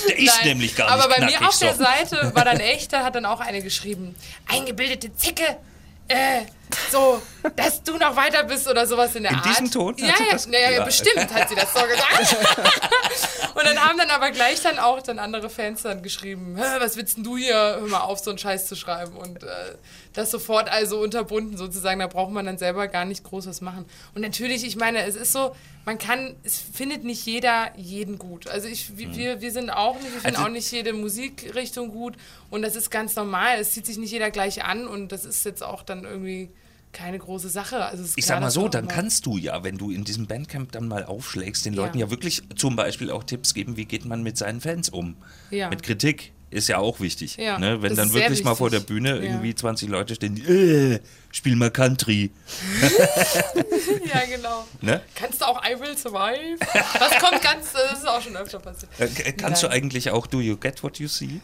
Der ist Nein. nämlich gar Aber nicht bei mir knackig auf der so. Seite war dann echt, da hat dann auch eine geschrieben, eingebildete Zicke, äh, so, dass du noch weiter bist oder sowas in der In Art. diesem Ton Ja, ja, ja, ja, bestimmt hat sie das so gesagt. *laughs* Und dann haben dann aber gleich dann auch dann andere Fans dann geschrieben, "Hä, was willst denn du hier, hör mal auf, so einen Scheiß zu schreiben. Und äh, das sofort also unterbunden sozusagen, da braucht man dann selber gar nicht groß was machen. Und natürlich, ich meine, es ist so, man kann, es findet nicht jeder jeden gut. Also ich, wir- wir, wir sind auch nicht, wir finden Also- auch nicht jede Musikrichtung gut. Und das ist ganz normal, es zieht sich nicht jeder gleich an und das ist jetzt auch dann irgendwie keine große Sache. Also Ich klar, sag mal so, dann kannst du ja, wenn du in diesem Bandcamp dann mal aufschlägst, den Ja. Leuten ja wirklich zum Beispiel auch Tipps geben, wie geht man mit seinen Fans um. Ja. Mit Kritik ist ja auch wichtig. Ja, ne? Wenn dann wirklich mal vor der. Bühne irgendwie 20 Leute stehen, die, äh, spiel mal Country. *laughs* Ja, genau. Ne? Kannst du auch I Will Survive? Das kommt ganz, das ist auch schon öfter passiert. Äh, kannst du Nein. eigentlich auch Do You Get What You See?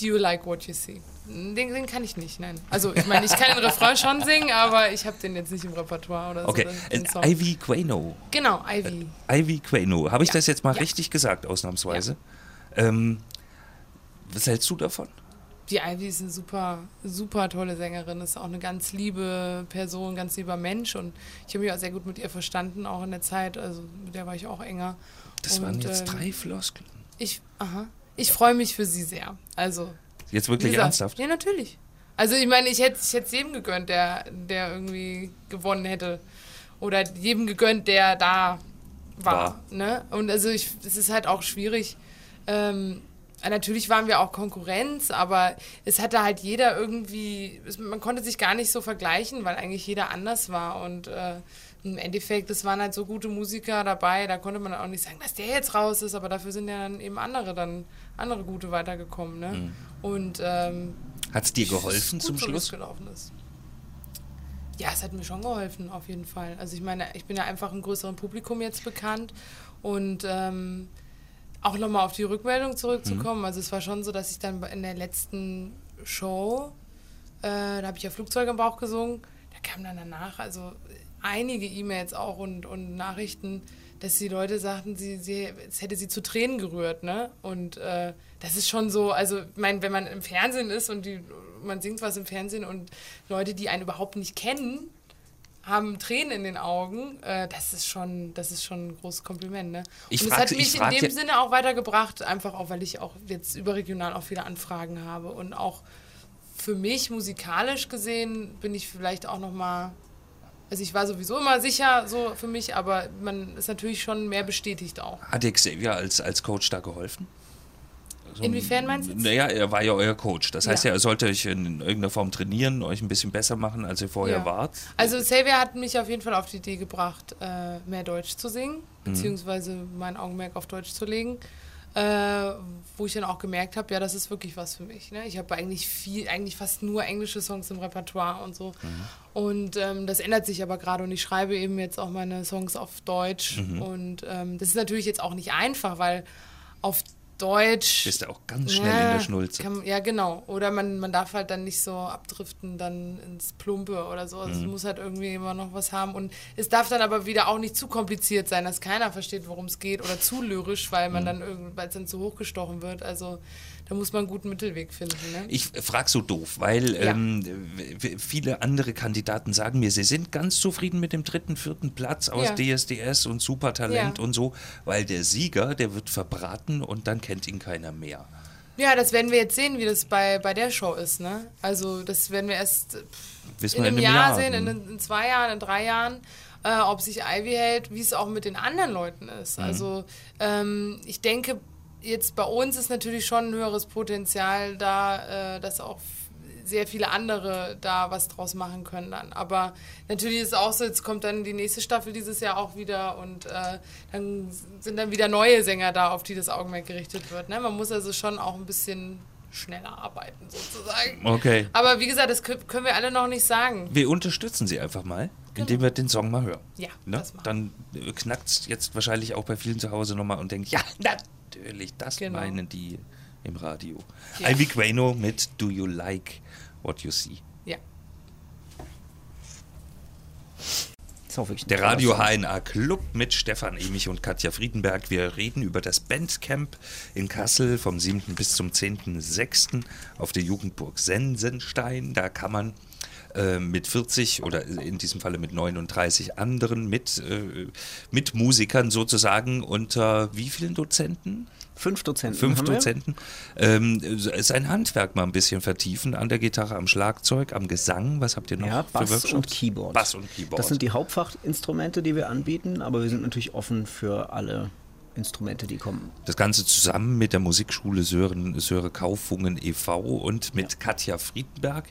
Do you like what you see? Den, den kann ich nicht, nein. Also ich meine, ich kann den Refrain schon singen, aber ich habe den jetzt nicht im Repertoire oder Okay, so. den äh. Ivy Quano. Genau, Ivy. Ivy Quano. Habe ich Ja. das jetzt mal Ja. richtig gesagt, ausnahmsweise? Ähm, was hältst du davon? Die Ivy ist eine super, super tolle Sängerin, ist auch eine ganz liebe Person, ganz lieber Mensch und ich habe mich auch sehr gut mit ihr verstanden, auch in der Zeit, also mit der war ich auch enger. Das und, waren jetzt ähm, drei Floskeln. Ich, aha, ich freue mich für sie sehr. Also, Jetzt wirklich gesagt, ernsthaft? Ja, natürlich. Also ich meine, ich hätte ich es jedem gegönnt, der, der irgendwie gewonnen hätte. Oder jedem gegönnt, der da war. War. Ne? Und also ich, es ist halt auch schwierig. Ähm, natürlich waren wir auch Konkurrenz, aber es hatte halt jeder irgendwie, es, man konnte sich gar nicht so vergleichen, weil eigentlich jeder anders war. Und äh, im Endeffekt, es waren halt so gute Musiker dabei, da konnte man auch nicht sagen, dass der jetzt raus ist, aber dafür sind ja dann eben andere dann, andere gute weitergekommen. Ne? Und ähm, Hat es dir geholfen zum Schluss? Ja, es hat mir schon geholfen, auf jeden Fall. Also ich meine, ich bin ja einfach im größeren Publikum jetzt bekannt und ähm, auch nochmal auf die Rückmeldung zurückzukommen. Also es war schon so, dass ich dann in der letzten Show, äh, da habe ich ja Flugzeug im Bauch gesungen, da kam dann danach also einige E-Mails auch und, und Nachrichten, dass die Leute sagten, sie, sie, es hätte sie zu Tränen gerührt, ne? Und äh, das ist schon so, also ich meine, wenn man im Fernsehen ist und die, man singt was im Fernsehen und Leute, die einen überhaupt nicht kennen, haben Tränen in den Augen, äh, das ist schon, das ist schon ein großes Kompliment, ne? Ich und es hat ich mich in dem Sinne auch weitergebracht, einfach auch, weil ich auch jetzt überregional auch viele Anfragen habe und auch für mich musikalisch gesehen bin ich vielleicht auch noch mal also ich war sowieso immer sicher so für mich, aber man ist natürlich schon mehr bestätigt auch. Hat dir Xavier als, als Coach da geholfen? So, Inwiefern meinst du? Naja, er war ja euer Coach. Das heißt Ja. er sollte euch in irgendeiner Form trainieren, euch ein bisschen besser machen, als ihr vorher Ja. wart. Also Xavier hat mich auf jeden Fall auf die Idee gebracht, äh, mehr Deutsch zu singen, Mhm. beziehungsweise mein Augenmerk auf Deutsch zu legen. Wo ich dann auch gemerkt habe, ja, das ist wirklich was für mich. Ne? Ich habe eigentlich viel, eigentlich fast nur englische Songs im Repertoire und so. Mhm. Und ähm, das ändert sich aber gerade und ich schreibe eben jetzt auch meine Songs auf Deutsch. Mhm. Und ähm, das ist natürlich jetzt auch nicht einfach, weil auf Deutsch. Bist du auch ganz schnell in der Schnulze. Kann, ja, genau. Oder man, man darf halt dann nicht so abdriften, dann ins Plumpe oder so. Also Mhm. es muss halt irgendwie immer noch was haben. Und es darf dann aber wieder auch nicht zu kompliziert sein, dass keiner versteht, worum es geht. Oder zu lyrisch, weil Mhm. man dann irgend- weil es dann zu hochgestochen wird. Also da muss man einen guten Mittelweg finden. Ne? Ich frage so doof, weil Ja. ähm, viele andere Kandidaten sagen mir, sie sind ganz zufrieden mit dem dritten, vierten Platz aus Ja. DSDS und Supertalent Ja. und so, weil der Sieger, der wird verbraten und dann kennt ihn keiner mehr. Ja, das werden wir jetzt sehen, wie das bei, bei der Show ist. Ne? Also das werden wir erst pff, in wir einem in Jahr, einem Jahr. sehen, in, hm. in zwei Jahren, in drei Jahren, äh, ob sich Ivy hält, wie es auch mit den anderen Leuten Mhm. ist. Also ähm, ich denke, jetzt bei uns ist natürlich schon ein höheres Potenzial da, äh, dass auch sehr viele andere da was draus machen können dann. Aber natürlich ist es auch so, jetzt kommt dann die nächste Staffel dieses Jahr auch wieder und äh, dann sind dann wieder neue Sänger da, auf die das Augenmerk gerichtet wird. Ne? Man muss also schon auch ein bisschen schneller arbeiten sozusagen. Okay. Aber wie gesagt, das kö- können wir alle noch nicht sagen. Wir unterstützen sie einfach mal, indem wir den Song mal hören. Ja, Ne? das machen Dann knackt es jetzt wahrscheinlich auch bei vielen zu Hause nochmal und denkt, ja, natürlich, das Genau. meinen die im Radio. Ja. Ivy Quano mit Do You Like What You See? Ja. Der Radio. HNA Club mit Stefan Emich und Katja Friedenberg. Wir reden über das Bandcamp in Kassel vom 7. bis zum 10.6. auf der Jugendburg Sensenstein. Da kann man äh, mit 40 oder in diesem Falle mit 39 anderen mit, äh, mit Musikern sozusagen unter wie vielen Dozenten? Fünf Dozenten. Fünf. Dozenten. Ähm, sein Handwerk mal ein bisschen vertiefen an der Gitarre, am Schlagzeug, am Gesang. Was habt ihr noch Ja, Bass und Keyboard. Bass und Keyboard. Das sind die Hauptfachinstrumente, die wir anbieten, aber wir sind natürlich offen für alle Instrumente, die kommen. Das Ganze zusammen mit der Musikschule Sören, Söre Kaufungen e.V. und mit Katja Friedenberg,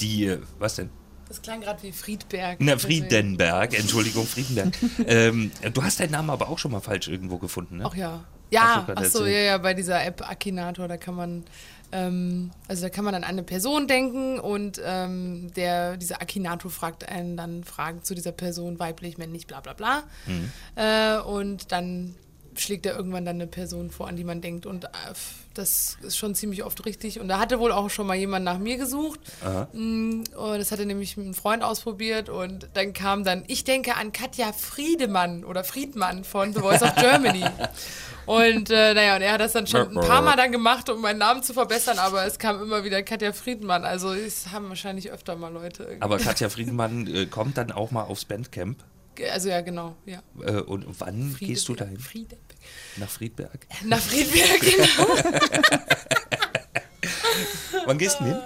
die, was denn? Das klang gerade wie Friedberg. Na, Friedenberg, Entschuldigung, *laughs* Friedenberg. ähm, du hast deinen Namen aber auch schon mal falsch irgendwo gefunden, ne? Ach ja. Ja, ach so, ja, ja, bei dieser App Akinator, da kann man, ähm, also da kann man an eine Person denken und ähm, der, dieser Akinator fragt einen dann Fragen zu dieser Person, weiblich, männlich, bla bla bla. Mhm. Äh, und dann schlägt er irgendwann dann eine Person vor, an die man denkt. Und äh, das ist schon ziemlich oft richtig. Und da hatte wohl auch schon mal jemand nach mir gesucht. Mm, Und das hatte nämlich ein Freund ausprobiert. Und dann kam dann, ich denke an Katja Friedemann oder Friedmann von The Voice of *laughs* Germany. Und äh, naja, und er hat das dann schon ein paar Mal dann gemacht, um meinen Namen zu verbessern, aber es kam immer wieder Katja Friedmann. Also es haben wahrscheinlich öfter mal Leute. irgendwie- Aber Katja Friedenmann äh, kommt dann auch mal aufs Bandcamp. Also ja, genau, ja. Äh, und wann gehst du dahin? Friedeberg. Nach Friedberg? Nach Friedberg, genau. *laughs* Wann gehst du hin?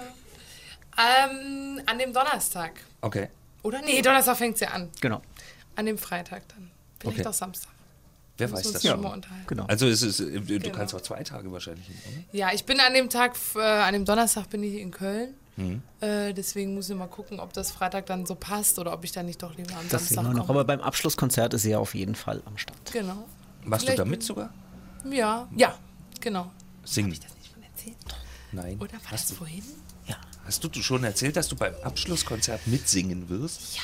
ähm, an dem Donnerstag. Okay. Oder? Nee, Donnerstag fängt es ja an. Genau. An dem Freitag dann. Vielleicht Okay. auch Samstag. Wer weiß das schon unterhalten. Genau. Also es ist, äh, du Genau. kannst auch zwei Tage wahrscheinlich hin, oder? Ja, ich bin an dem Tag, äh, an dem Donnerstag bin ich in Köln. Mhm. Äh, deswegen muss ich mal gucken, ob das Freitag dann so passt oder ob ich dann nicht doch lieber am Das sehen Samstag wir noch. komme. Aber beim Abschlusskonzert ist sie ja auf jeden Fall am Start. Genau. Machst Vielleicht du da mit sogar? Ja, ja, genau. Singen? Hab ich das nicht schon erzählt? Nein. Oder war hast das du, vorhin? Ja. hast du schon erzählt, dass du beim Abschlusskonzert mitsingen wirst? Ja.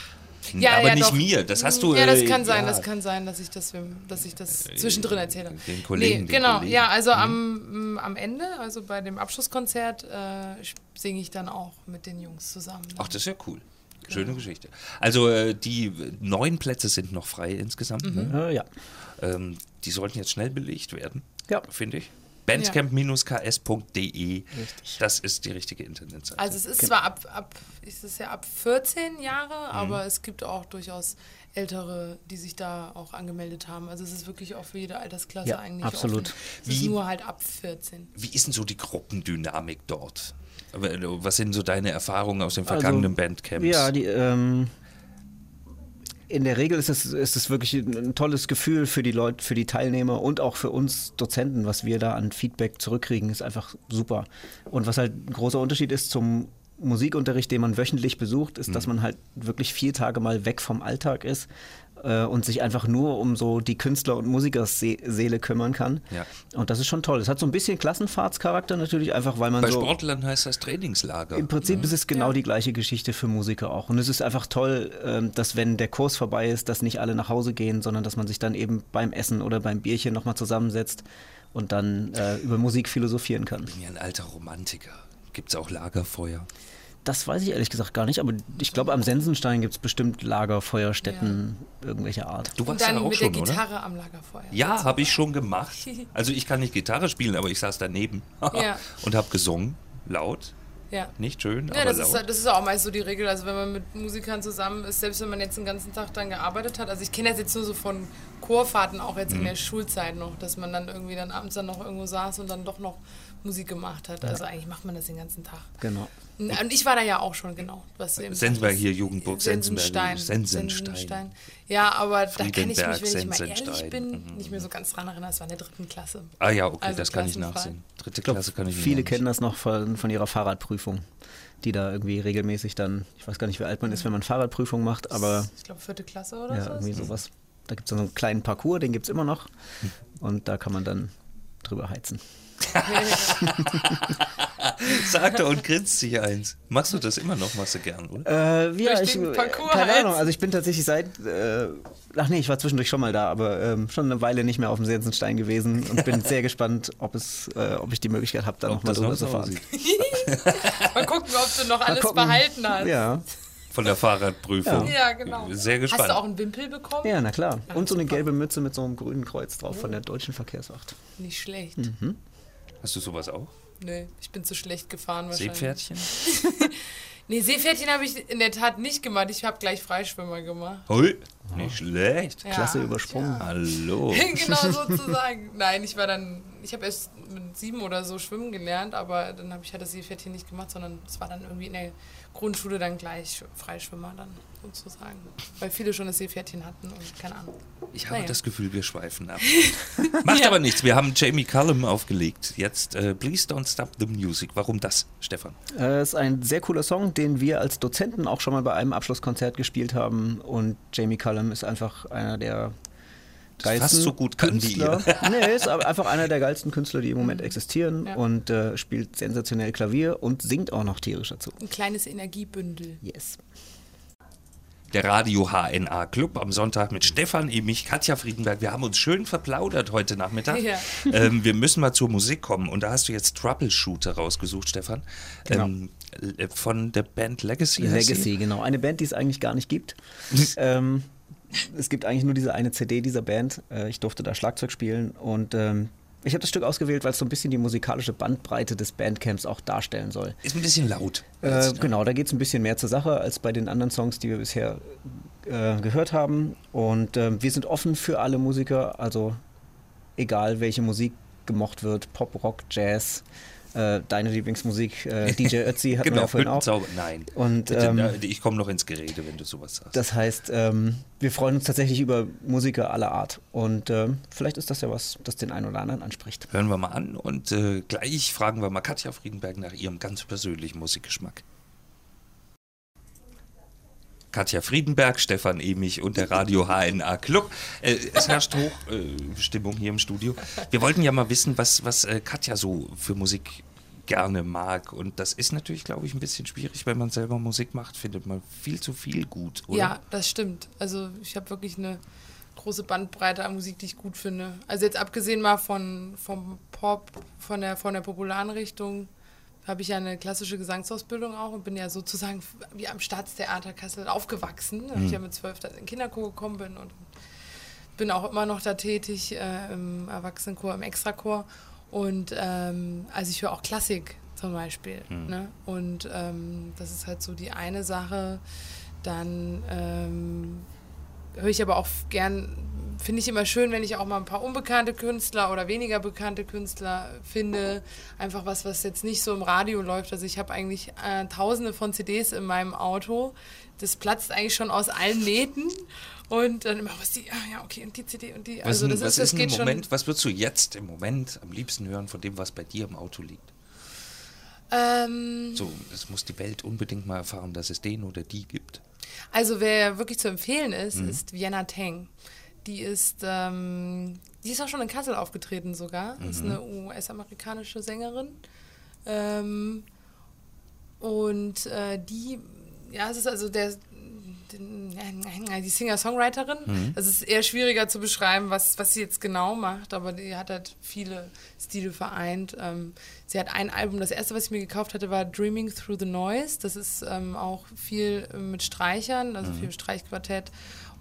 Ja, aber ja, nicht doch. mir, das hast du. Ja, das äh, kann sein, ja. das kann sein, dass ich das, dass ich das zwischendrin erzähle. den Kollegen, Nee, den genau, Kollegen. ja, also am, am Ende, also bei dem Abschlusskonzert, äh, singe ich dann auch mit den Jungs zusammen. Ach, das ist ja cool. Schöne Geschichte. Also äh, die neun Plätze sind noch frei insgesamt. Mhm. Ne? Äh, ja. Ähm, die sollten jetzt schnell belegt werden, Ja. finde ich. Bandcamp-ks.de. Das ist die richtige Internetseite. Also es ist zwar ab, ab, ist es ja ab 14 Jahre, aber es gibt auch durchaus Ältere, die sich da auch angemeldet haben. Also es ist wirklich auch für jede Altersklasse Ja, eigentlich absolut. offen. Es ist Wie- nur halt ab 14. Wie ist denn so die Gruppendynamik dort? Was sind so deine Erfahrungen aus den vergangenen Bandcamps? Also, Ja, die, ähm, in der Regel ist es, ist es wirklich ein, tolles Gefühl für die Leute, für die Teilnehmer und auch für uns Dozenten, was wir da an Feedback zurückkriegen, ist einfach super. Und was halt ein großer Unterschied ist zum Musikunterricht, den man wöchentlich besucht, ist, dass Mhm. man halt wirklich vier Tage mal weg vom Alltag ist äh, und sich einfach nur um so die Künstler- und Musikerseele kümmern kann. Ja. Und das ist schon toll. Es hat so ein bisschen Klassenfahrtscharakter natürlich, einfach weil man Bei so... Sportlern heißt das Trainingslager. Im Prinzip ist es genau die gleiche Geschichte für Musiker auch. Und es ist einfach toll, ähm, dass wenn der Kurs vorbei ist, dass nicht alle nach Hause gehen, sondern dass man sich dann eben beim Essen oder beim Bierchen nochmal zusammensetzt und dann äh, über Musik philosophieren kann. Ich bin ja ein alter Romantiker. Gibt es auch Lagerfeuer? Das weiß ich ehrlich gesagt gar nicht, aber ich glaube, am Sensenstein gibt es bestimmt Lagerfeuerstätten irgendwelcher Art. Du warst ja dann auch mit schon, der oder? Gitarre am Lagerfeuer. Ja, habe ich schon gemacht. *laughs* Also ich kann nicht Gitarre spielen, aber ich saß daneben *laughs* Ja. und habe gesungen, laut. Ja. Nicht schön, Ja, aber das ist, laut. das ist auch meist so die Regel. Also wenn man mit Musikern zusammen ist, selbst wenn man jetzt den ganzen Tag dann gearbeitet hat. Also ich kenne das jetzt nur so von Chorfahrten, auch jetzt in der Schulzeit noch, dass man dann irgendwie dann abends dann noch irgendwo saß und dann doch noch Musik gemacht hat. Also eigentlich macht man das den ganzen Tag. Genau. Und ich war da ja auch schon, genau. Was Sensenberg hier, Jugendburg, Sensenstein. Sensenberg, Sensenstein. Ja, aber da kann ich mich, wenn ich mal ehrlich bin, Mhm. nicht mehr so ganz dran erinnern. Das war in der dritten Klasse. Ah ja, okay, Also das kann ich nachsehen. Dritte Klasse kann ich viele noch kennen das noch von, von ihrer Fahrradprüfung, die da irgendwie regelmäßig dann, ich weiß gar nicht, wie alt man ist, wenn man Fahrradprüfung macht, aber Ich glaube, vierte Klasse oder ja, so. irgendwie sowas. Da gibt es so einen kleinen Parcours, den gibt es immer noch und da kann man dann drüber heizen. *laughs* Sagt er und grinst sich eins. Machst du das immer noch? Machst du gern, oder? Äh, ja, ich, äh, Parcours keine halt. Ahnung, also ich bin tatsächlich seit, äh, ach nee, ich war zwischendurch schon mal da, aber ähm, schon eine Weile nicht mehr auf dem Sensenstein gewesen *laughs* und bin sehr gespannt, ob es, äh, ob ich die Möglichkeit habe, da nochmal drüber noch zu fahren. *laughs* Mal gucken, ob du noch Mal alles gucken. behalten hast. Ja, Von der Fahrradprüfung. Ja, genau. Sehr gespannt. Hast du auch einen Wimpel bekommen? ja, na klar. Und so eine gelbe Mütze mit so einem grünen Kreuz drauf von der Deutschen Verkehrswacht. Nicht schlecht. Mhm. Hast du sowas auch? Nee, ich bin zu schlecht gefahren wahrscheinlich. Seepferdchen? *laughs* Nee, Seepferdchen habe ich in der Tat nicht gemacht. Ich habe gleich Freischwimmer gemacht. Hui, nicht schlecht. Ja. Klasse übersprungen. Hallo. *laughs* genau *laughs* sozusagen. Nein, ich war dann, ich habe erst mit sieben oder so schwimmen gelernt, aber dann habe ich halt das Seepferdchen nicht gemacht, sondern es war dann irgendwie in der Grundschule dann gleich Freischwimmer dann sozusagen. Weil viele schon das Seepferdchen hatten und keine Ahnung. Ich habe Naja. das Gefühl, wir schweifen ab. *laughs* Macht aber nichts. Wir haben Jamie Cullum aufgelegt. Jetzt äh, Please Don't Stop the Music. Warum das, Stefan? Äh, ist ein sehr cooler Song, den wir als Dozenten auch schon mal bei einem Abschlusskonzert gespielt haben. Und Jamie Cullum ist einfach einer der geilsten fast so gut kann wie Künstler. *laughs* nee, ist aber einfach einer der geilsten Künstler, die im Moment existieren Ja. und äh, spielt sensationell Klavier und singt auch noch tierisch dazu. Ein kleines Energiebündel. Yes. Der Radio HNA Club am Sonntag mit Stefan Emich, Katja Friedenberg. Wir haben uns schön verplaudert heute Nachmittag. Ja. *laughs* Ähm, wir müssen mal zur Musik kommen. Und da hast du jetzt Troubleshooter rausgesucht, Stefan. Genau. Ähm, äh, von der Band Legacy. Legacy, genau. Eine Band, die es eigentlich gar nicht gibt. *laughs* ähm, es gibt eigentlich nur diese eine CD dieser Band. Äh, ich durfte da Schlagzeug spielen und ähm, ich habe das Stück ausgewählt, weil es so ein bisschen die musikalische Bandbreite des Bandcamps auch darstellen soll. Ist ein bisschen laut. Äh, genau, da geht es ein bisschen mehr zur Sache als bei den anderen Songs, die wir bisher äh, gehört haben. Und ähm, wir sind offen für alle Musiker, also egal welche Musik gemocht wird, Pop, Rock, Jazz, äh, deine Lieblingsmusik, äh, DJ *laughs* Ötzi hatten wir Genau, vorhin auch. Nein. Und, Bitte, ähm, ich komme noch ins Gerede, wenn du sowas sagst. Das heißt, ähm, wir freuen uns tatsächlich über Musiker aller Art. Und ähm, vielleicht ist das ja was, das den einen oder anderen anspricht. Hören wir mal an und äh, gleich fragen wir mal Katja Friedenberg nach ihrem ganz persönlichen Musikgeschmack. Katja Friedenberg, Stefan Emich und der Radio HNA Club. Äh, es herrscht Hochstimmung äh, hier im Studio. Wir wollten ja mal wissen, was, was äh, Katja so für Musik gerne mag. Und das ist natürlich, glaube ich, ein bisschen schwierig, wenn man selber Musik macht, findet man viel zu viel gut, oder? Ja, das stimmt. Also ich habe wirklich eine große Bandbreite an Musik, die ich gut finde. Also jetzt abgesehen mal von vom Pop, von der von der popularen Richtung, habe ich ja eine klassische Gesangsausbildung auch und bin ja sozusagen wie am Staatstheater Kassel aufgewachsen. Da ich ja mit zwölf in den Kinderchor gekommen bin und bin auch immer noch da tätig äh, im Erwachsenenchor, im Extrachor. Und ähm, also ich höre auch Klassik zum Beispiel. Ne? Und ähm, das ist halt so die eine Sache. Dann ähm, höre ich aber auch gern, finde ich immer schön, wenn ich auch mal ein paar unbekannte Künstler oder weniger bekannte Künstler finde. Einfach was, was jetzt nicht so im Radio läuft. Also ich habe eigentlich äh, tausende von CDs in meinem Auto. Das platzt eigentlich schon aus allen Nähten. Und dann immer, was die, ah ja, okay, und die CD und die. Was, Also ist, das was ist, das ist geht im schon. Moment, was würdest du jetzt im Moment am liebsten hören von dem, was bei dir im Auto liegt? Ähm, So, es muss die Welt unbedingt mal erfahren, dass es den oder die gibt. Also wer wirklich zu empfehlen ist, Mhm. ist Vienna Teng. Die ist, ähm, die ist auch schon in Kassel aufgetreten sogar. Ist Mhm. eine US-amerikanische Sängerin. Ähm, und äh, die, ja, es ist also der, die Singer-Songwriterin. Mhm. Es ist eher schwieriger zu beschreiben, was, was sie jetzt genau macht, aber die hat halt viele Stile vereint. Ähm, sie hat ein Album, das erste, was ich mir gekauft hatte, war Dreaming Through the Noise. Das ist ähm, auch viel äh, mit Streichern, also viel Streichquartett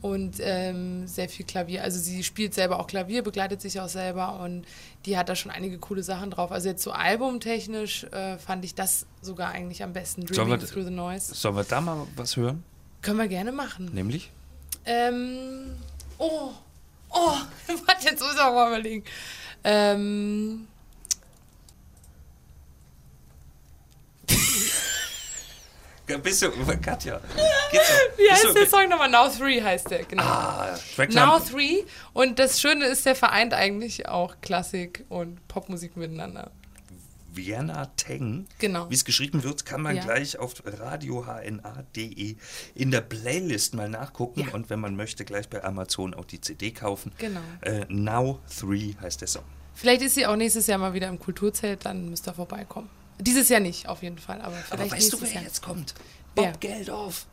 und ähm, sehr viel Klavier. Also sie spielt selber auch Klavier, begleitet sich auch selber und die hat da schon einige coole Sachen drauf. Also jetzt so albumtechnisch äh, fand ich das sogar eigentlich am besten. Sollen wir- Dreaming Through the Noise. Sollen wir da mal was hören? Können wir gerne machen. Nämlich? Ähm, oh, oh, *laughs* warte, jetzt muss ich auch mal überlegen. Ähm, Bist du, Katja? Geht's noch? wie heißt du- der Song nochmal? Now 3 heißt der, genau. Ah, Now Number- 3 und das Schöne ist, der vereint eigentlich auch Klassik und Popmusik miteinander. Vienna Teng. Genau. Wie es geschrieben wird, kann man Ja. gleich auf radiohna.de in der Playlist mal nachgucken Ja. und wenn man möchte, gleich bei Amazon auch die CD kaufen. Genau. Äh, Now 3 heißt der Song. Vielleicht ist sie auch nächstes Jahr mal wieder im Kulturzelt, dann müsst ihr vorbeikommen. Dieses Jahr nicht, auf jeden Fall, aber vielleicht Aber weißt du, wer Jahr. jetzt kommt? Wer? Bob Geldof.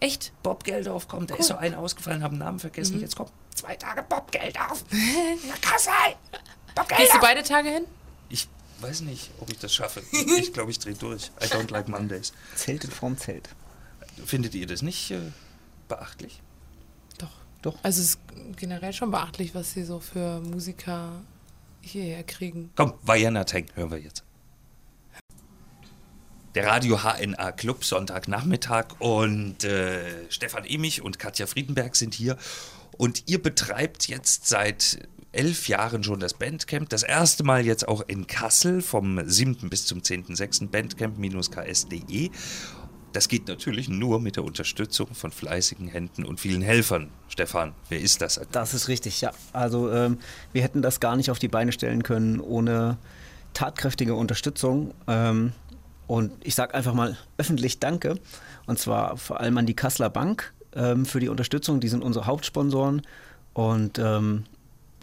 Echt? Bob Geldof kommt. Da ist so ein ausgefallen, haben Namen vergessen. Mhm. Jetzt kommt zwei Tage Bob Geldof. *laughs* Na, Kassel. Bob Gehst du beide Tage hin? Ich weiß nicht, ob ich das schaffe. *laughs* Ich glaube, ich drehe durch. I don't like Mondays. Zeltet vorm Zelt. Findet ihr das nicht äh, beachtlich? Doch. Doch. Also es ist generell schon beachtlich, was sie so für Musiker hierher kriegen. Komm, Vienna Tank hören wir jetzt. Der Radio HNA Club Sonntagnachmittag und äh, Stefan Emich und Katja Friedenberg sind hier und ihr betreibt jetzt seit elf Jahren schon das Bandcamp. Das erste Mal jetzt auch in Kassel vom 7. bis zum 10.6. Bandcamp-ks.de. Das geht natürlich nur mit der Unterstützung von fleißigen Händen und vielen Helfern. Stefan, wer ist das? Das ist richtig, ja. Also ähm, wir hätten das gar nicht auf die Beine stellen können ohne tatkräftige Unterstützung. Ähm, und ich sage einfach mal öffentlich Danke. Und zwar vor allem an die Kasseler Bank ähm, für die Unterstützung. Die sind unsere Hauptsponsoren und ähm,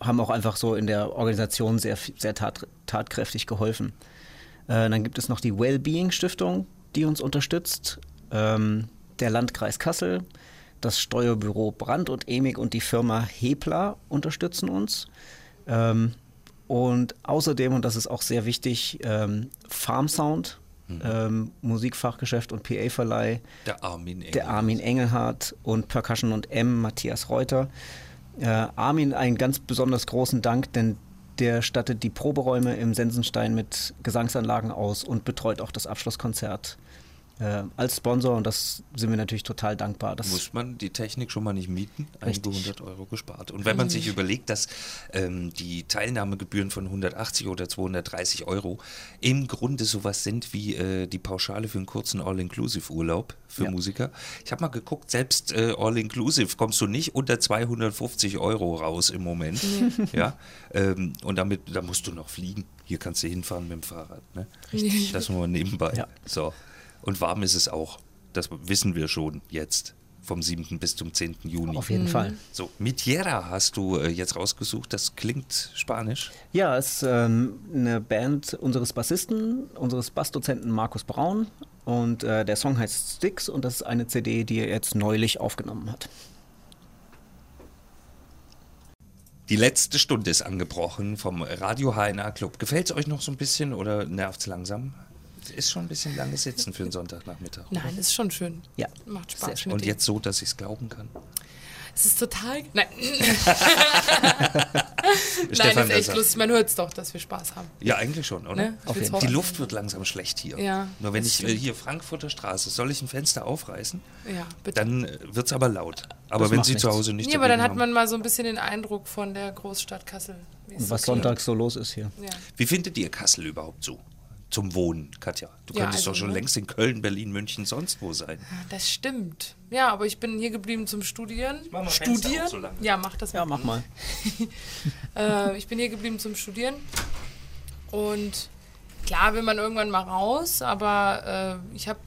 haben auch einfach so in der Organisation sehr, sehr tat, tatkräftig geholfen. Äh, dann gibt es noch die Wellbeing Stiftung, die uns unterstützt, ähm, der Landkreis Kassel, das Steuerbüro Brandt und Emig und die Firma Hepler unterstützen uns. Ähm, und außerdem, und das ist auch sehr wichtig, ähm, Farm Sound, ähm, Musikfachgeschäft und PA-Verleih, Der Armin Engel. der Armin Engelhardt und Percussion und M, Matthias Reuter. Äh, Armin einen ganz besonders großen Dank, denn der stattet die Proberäume im Sensenstein mit Gesangsanlagen aus und betreut auch das Abschlusskonzert äh, als Sponsor und das sind wir natürlich total dankbar. Das muss man die Technik schon mal nicht mieten. Einige Richtig. hundert Euro gespart. Und wenn man sich überlegt, dass ähm, die Teilnahmegebühren von 180 oder 230 Euro im Grunde sowas sind wie äh, die Pauschale für einen kurzen All-Inclusive-Urlaub für Ja. Musiker. Ich habe mal geguckt, selbst äh, All-Inclusive kommst du nicht unter 250 Euro raus im Moment. Ja? Ähm, und damit, da musst du noch fliegen. Hier kannst du hinfahren mit dem Fahrrad. Ne? Richtig. Das nur nebenbei. Ja. So. Und warm ist es auch. Das wissen wir schon jetzt. Vom 7. bis zum 10. Juni. auf jeden Fall. So, Mitiera hast du äh, jetzt rausgesucht. Das klingt spanisch. Ja, es ist ähm, eine Band unseres Bassisten, unseres Bassdozenten Markus Braun. Und äh, der Song heißt Sticks und das ist eine CD, die er jetzt neulich aufgenommen hat. Die letzte Stunde ist angebrochen vom Radio HNA Club. Gefällt es euch noch so ein bisschen oder nervt es langsam? Ist schon ein bisschen lange sitzen für einen Sonntagnachmittag. oder? Nein, ist schon schön. Ja, Macht sehr Spaß. Und jetzt so, dass ich es glauben kann. Es ist total. *laughs* Nein. Stefan, Nein, ist echt lustig. Man hört es doch, dass wir Spaß haben. Ja, eigentlich schon, oder? Ne? Auf jeden. Die Luft wird langsam schlecht hier. Ja, Nur wenn ich äh, stimmt. hier Frankfurter Straße, soll ich ein Fenster aufreißen? Ja, bitte. Dann wird es aber laut. Aber Das wenn Sie zu nichts. Hause nicht Nee, aber dann hat man mal so ein bisschen den Eindruck von der Großstadt Kassel. was klingt. sonntags so los ist hier. Ja. Wie findet ihr Kassel überhaupt so? Zum Wohnen, Katja. Du Ja, könntest also, doch schon ne? längst in Köln, Berlin, München, sonst wo sein. Das stimmt. Ja, aber ich bin hier geblieben zum Studieren. mach mal Studieren? so lange. ja, mach das Ja, mach mal. *laughs* Äh, ich bin hier geblieben zum Studieren. Und klar will man irgendwann mal raus, aber äh, ich habe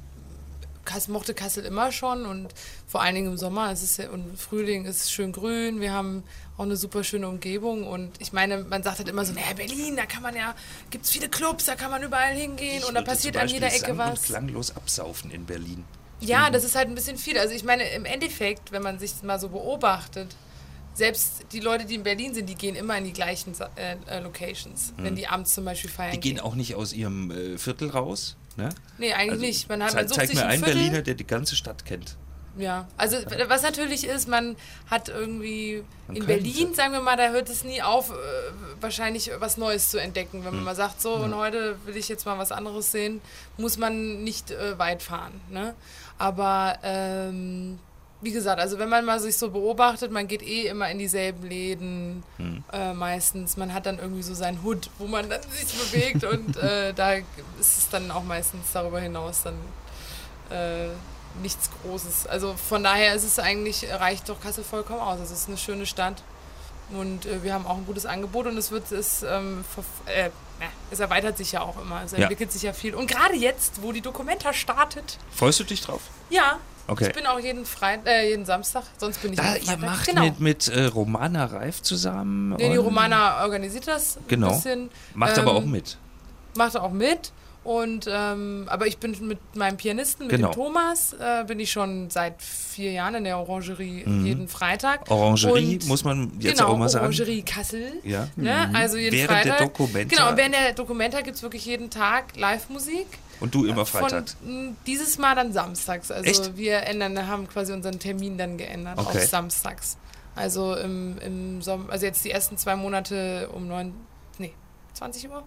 mochte Kassel immer schon und vor allen Dingen im Sommer ist es ja, und Frühling ist es schön grün. Wir haben auch eine super schöne Umgebung und ich meine, man sagt halt immer so, naja, Berlin, da kann man ja, gibt es viele Clubs, da kann man überall hingehen und da passiert an jeder Ecke was. Und klanglos absaufen in Berlin. Ja, das ist halt ein bisschen viel. Also ich meine, im Endeffekt, wenn man sich mal so beobachtet, selbst die Leute, die in Berlin sind, die gehen immer in die gleichen äh, äh, Locations. Wenn die abends zum Beispiel feiern Die gehen auch nicht aus ihrem äh, Viertel raus. Ne? Nee, eigentlich Also, nicht. Man, hat, man sucht zeig sich mir ein einen Viertel. Berliner, der die ganze Stadt kennt. Ja, also was natürlich ist, man hat irgendwie Man in. Berlin, sagen wir mal, da hört es nie auf, äh, wahrscheinlich was Neues zu entdecken. Hm. Wenn man mal sagt, so und heute will ich jetzt mal was anderes sehen, muss man nicht äh, weit fahren. Ne? Aber ähm, wie gesagt, also wenn man mal sich so beobachtet, man geht eh immer in dieselben Läden Hm. äh, meistens. Man hat dann irgendwie so seinen Hut, wo man dann *laughs* sich bewegt und äh, da ist es dann auch meistens darüber hinaus dann äh, nichts Großes. Also von daher ist es eigentlich, reicht doch Kassel vollkommen aus. Es ist eine schöne Stadt und äh, wir haben auch ein gutes Angebot und es wird, es, ähm, verf- äh, es erweitert sich ja auch immer. Es Ja. entwickelt sich ja viel. Und gerade jetzt, wo die Dokumenta startet, Freust du dich drauf? ja, Okay. ich bin auch jeden Freit äh, jeden Samstag, sonst bin ich Da, ihr macht genau. mit, mit äh, Romana Reif zusammen. Nee, die Romana organisiert das Genau. ein bisschen. Macht aber ähm, auch mit. macht auch mit. Und ähm, aber ich bin mit meinem Pianisten, mit Genau. dem Thomas, äh, bin ich schon seit vier Jahren in der Orangerie jeden Freitag. Mhm. Orangerie, Und- muss man jetzt genau, auch mal sagen. Orangerie Kassel. Ja. Ne? Also jeden Während Freitag. der Documenta. Genau, und während der Dokumenta gibt es wirklich jeden Tag Live-Musik. Und du immer Freitag. Von, dieses Mal dann samstags. Also Echt? wir ändern, haben quasi unseren Termin dann geändert Okay. auf samstags. Also im, im Sommer, also jetzt die ersten zwei Monate um neun, nee, 20 Uhr,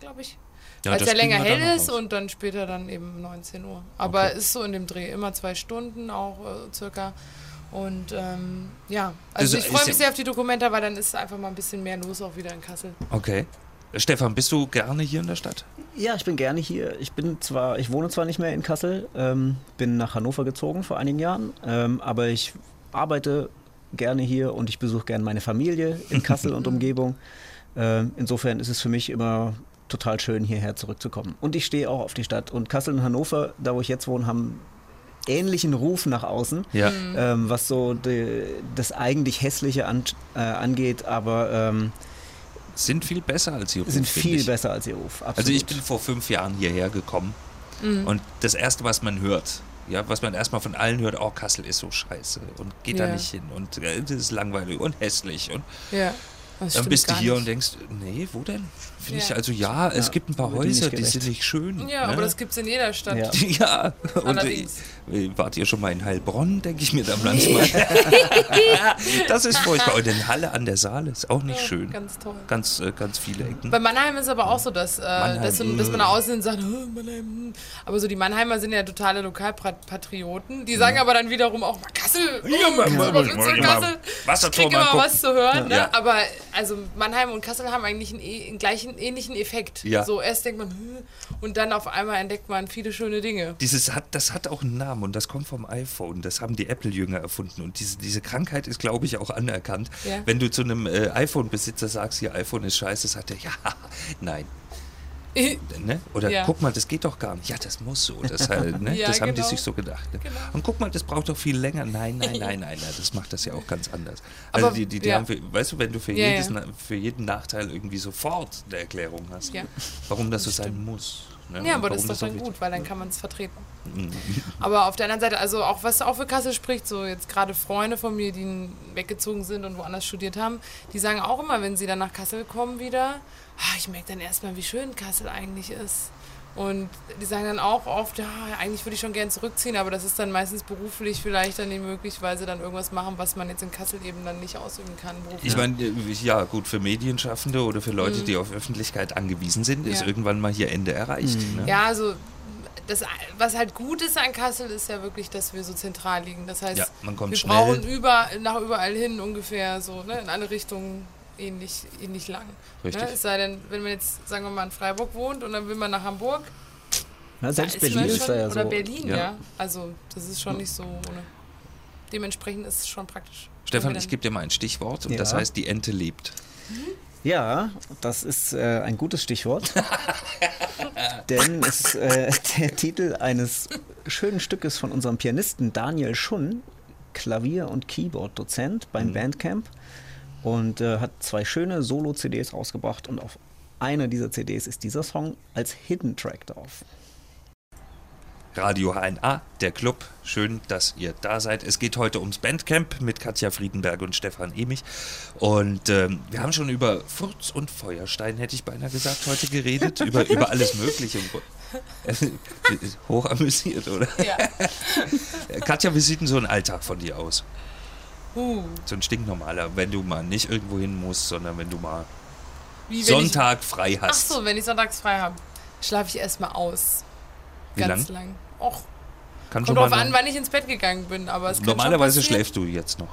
glaube ich. Ja, Weil es ja länger hell ist raus. und dann später dann eben 19 Uhr. Aber Okay. ist so in dem Dreh, immer zwei Stunden auch äh, circa. Und ähm, ja, also Das ich freue mich sehr auf die Dokumenta, weil dann ist einfach mal ein bisschen mehr los auch wieder in Kassel. Okay. Stefan, bist du gerne hier in der Stadt? Ja, ich bin gerne hier. Ich bin zwar, ich wohne zwar nicht mehr in Kassel, ähm, bin nach Hannover gezogen vor einigen Jahren, ähm, aber ich arbeite gerne hier und ich besuche gerne meine Familie in *laughs* Kassel und Umgebung. Ähm, insofern ist es für mich immer total schön, hierher zurückzukommen. Und ich stehe auch auf die Stadt. Und Kassel und Hannover, da wo ich jetzt wohne, haben ähnlichen Ruf nach außen, Ja. ähm, was so die, das eigentlich Hässliche an, äh, angeht, aber ähm, Sind viel besser als ihr Ruf, sind viel ich. besser als ihr Ruf. Absolut. Also ich bin vor fünf Jahren hierher gekommen und das Erste, was man hört, ja, was man erstmal von allen hört, oh, Kassel ist so scheiße und geht da Ja. nicht hin und äh, das ist langweilig und hässlich und Ja. Das dann bist du hier nicht. und denkst, nee, wo denn? Finde Ja. ich also ja, es gibt ein paar Häuser, die sind nicht schön. Ja, ne? aber das gibt es in jeder Stadt. Ja. *laughs* Ja, und äh, Allerdings. wart ihr schon mal in Heilbronn, denke ich mir dann *laughs* manchmal. *laughs* das ist furchtbar. Und in Halle an der Saale ist auch nicht Ja, schön. Ganz toll. Ganz, äh, ganz viele Ecken. Bei Mannheim ist aber auch so, dass, äh, Mannheim, dass, dass man äh. nach außen sagt, "Oh, Mannheim. hm." Aber so die Mannheimer sind ja totale Lokalpatrioten. Die sagen aber dann wiederum auch Kassel. Oh, Ja, mal- in Kassel. Wasserturm Ich krieg immer was zu hören. Ne? Ja. Aber also Mannheim und Kassel haben eigentlich einen, eh- einen gleichen ähnlichen Effekt. Ja. So erst denkt man "Hm", und dann auf einmal entdeckt man viele schöne Dinge. Dieses hat, das hat auch einen Namen und das kommt vom iPhone. Das haben die Apple-Jünger erfunden. Und diese, diese Krankheit ist, glaube ich, auch anerkannt. Ja. Wenn du zu einem äh, iPhone-Besitzer sagst, hier iPhone ist scheiße, sagt er, *laughs* ja, nein. Ne? Oder Ja. guck mal, das geht doch gar nicht. Ja, das muss so. Das, *laughs* halt, ne? Ja, das haben die genau. sich so gedacht. Ne? Genau. Und guck mal, das braucht doch viel länger. Nein, nein, nein, nein, nein. Das macht das ja auch ganz anders. Aber- Also die, die, die ja. haben, für, weißt du, wenn du für, jedes, für jeden Nachteil irgendwie sofort eine Erklärung hast, warum das so sein muss. Ne? Ja, aber das ist doch dann gut, weil dann kann man es vertreten. Aber auf der anderen Seite, also auch was auch für Kassel spricht, so jetzt gerade Freunde von mir, die weggezogen sind und woanders studiert haben, die sagen auch immer, wenn sie dann nach Kassel kommen wieder, ah, ich merke dann erstmal, wie schön Kassel eigentlich ist. Und die sagen dann auch oft, ja, eigentlich würde ich schon gern zurückziehen, aber das ist dann meistens beruflich vielleicht dann nicht möglich, weil sie dann irgendwas machen, was man jetzt in Kassel eben dann nicht ausüben kann. beruflich. Ich meine, äh, ja gut, für Medienschaffende oder für Leute, die auf Öffentlichkeit angewiesen sind, ist Mhm. Ja. irgendwann mal hier Ende erreicht. Ne? Ja, also das, was halt gut ist an Kassel, ist ja wirklich, dass wir so zentral liegen. Das heißt, Ja, man kommt wir schnell. brauchen über, nach überall hin ungefähr so, ne, in alle Richtungen ähnlich, ähnlich lang. Richtig. Ne? Es sei denn, wenn man jetzt, sagen wir mal, in Freiburg wohnt und dann will man nach Hamburg, Na, selbst Berlin ist schon, da ja oder so. Berlin, Ja. ja. Also das ist schon nicht so ohne. Dementsprechend ist es schon praktisch. Stefan, ich gebe dir mal ein Stichwort und das Ja. heißt, die Ente lebt. Ja, das ist äh, ein gutes Stichwort. *laughs* Denn es ist äh, der Titel eines schönen Stückes von unserem Pianisten Daniel Schunn, Klavier- und Keyboard-Dozent beim Bandcamp. Und äh, hat zwei schöne Solo-CDs rausgebracht und auf einer dieser CDs ist dieser Song als Hidden Track drauf. Radio HNA, der Club. Schön, dass ihr da seid. Es geht heute ums Bandcamp mit Katja Friedenberg und Stefan Emich. Und ähm, wir haben schon über Furz und Feuerstein, hätte ich beinahe gesagt, heute geredet. *laughs* über, über alles Mögliche. *laughs* Hoch amüsiert, oder? Ja. Katja, wie sieht denn so ein Alltag von dir aus? Uh, So ein stinknormaler, wenn du mal nicht irgendwo hin musst, sondern wenn du mal wie wenn Sonntag frei Ich, ach hast. so, wenn ich sonntags frei habe, schlafe ich erstmal aus. Wie Ganz lang? lang. Och, Kann kommt drauf an, wann ich ins Bett gegangen bin. Aber es Normalerweise schläfst du jetzt noch.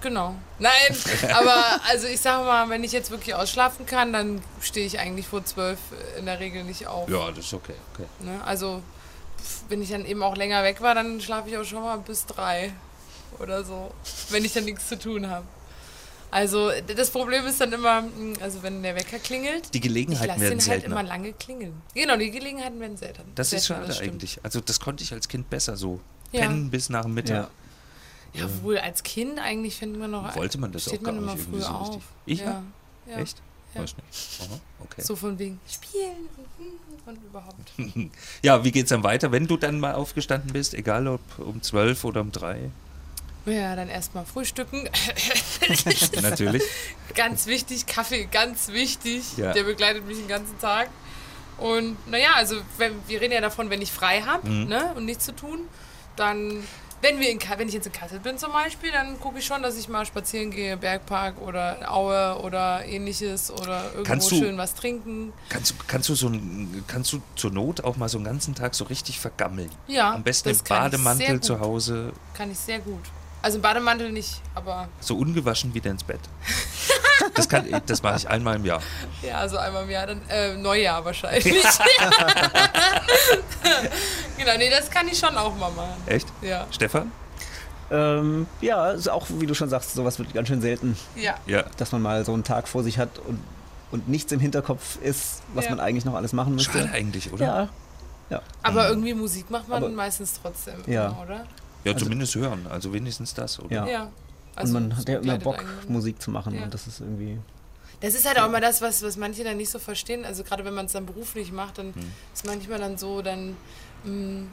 Genau. Nein, *laughs* aber also ich sage mal, wenn ich jetzt wirklich ausschlafen kann, dann stehe ich eigentlich vor zwölf in der Regel nicht auf. Ja, das ist okay. okay. Ne? Also wenn ich dann eben auch länger weg war, dann schlafe ich auch schon mal bis drei oder so, wenn ich dann nichts zu tun habe. Also das Problem ist dann immer, mh, also wenn der Wecker klingelt, Die Gelegenheiten werden den halt seltener. immer lange klingeln. Genau, die Gelegenheiten werden selten. Das ist seltener, schade stimmt. eigentlich. Also das konnte ich als Kind besser so. Ja. Pennen bis nach dem Mittag. Ja. Ja, wohl als Kind eigentlich findet man noch. Wollte man das steht auch gar man immer nicht irgendwie so auf. richtig. Ich? Ja. ja. Echt? Ja. Weiß nicht. Aha, okay. So von wegen spielen *laughs* und, überhaupt. *laughs* Ja, wie geht's dann weiter, wenn du dann mal aufgestanden bist, egal ob um 12 oder um 3? Ja, dann erstmal frühstücken. *laughs* *laughs* Natürlich. ganz wichtig, Kaffee, ganz wichtig. Ja. Der begleitet mich den ganzen Tag. Und naja, also wenn, wir reden ja davon, wenn ich frei habe Mhm. ne, und nichts zu tun, dann, wenn, wir in, wenn ich jetzt in Kassel bin zum Beispiel, dann gucke ich schon, dass ich mal spazieren gehe, Bergpark oder Aue oder ähnliches oder irgendwo Kannst du- schön was trinken. Kannst du, kannst du so ein, kannst du zur Not auch mal so einen ganzen Tag so richtig vergammeln? Ja, Am besten im Bademantel zu Hause, Kann ich sehr gut. Also im Bademantel nicht, aber so ungewaschen wieder ins Bett. Das, kann, das mache ich einmal im Jahr. ja, also einmal im Jahr, dann äh, Neujahr wahrscheinlich. *laughs* genau, nee, das kann ich schon auch mal machen. Echt? Ja, Stefan? Ähm, ja, ist auch, wie du schon sagst, sowas wird ganz schön selten, ja. Ja. dass man mal so einen Tag vor sich hat und, und nichts im Hinterkopf ist, was Ja. man eigentlich noch alles machen müsste. Schade eigentlich, oder? Ja, ja. Aber irgendwie Musik macht man Aber- meistens trotzdem, Ja. immer, oder? Ja, zumindest hören. Also wenigstens das, oder? Ja. Ja. und Also, man es hat ja immer Bock, einen. Musik zu machen Ja. und das ist irgendwie. Das ist halt auch immer das, was, was manche dann nicht so verstehen. Also gerade wenn man es dann beruflich macht, dann Hm. ist manchmal dann so, dann, mh,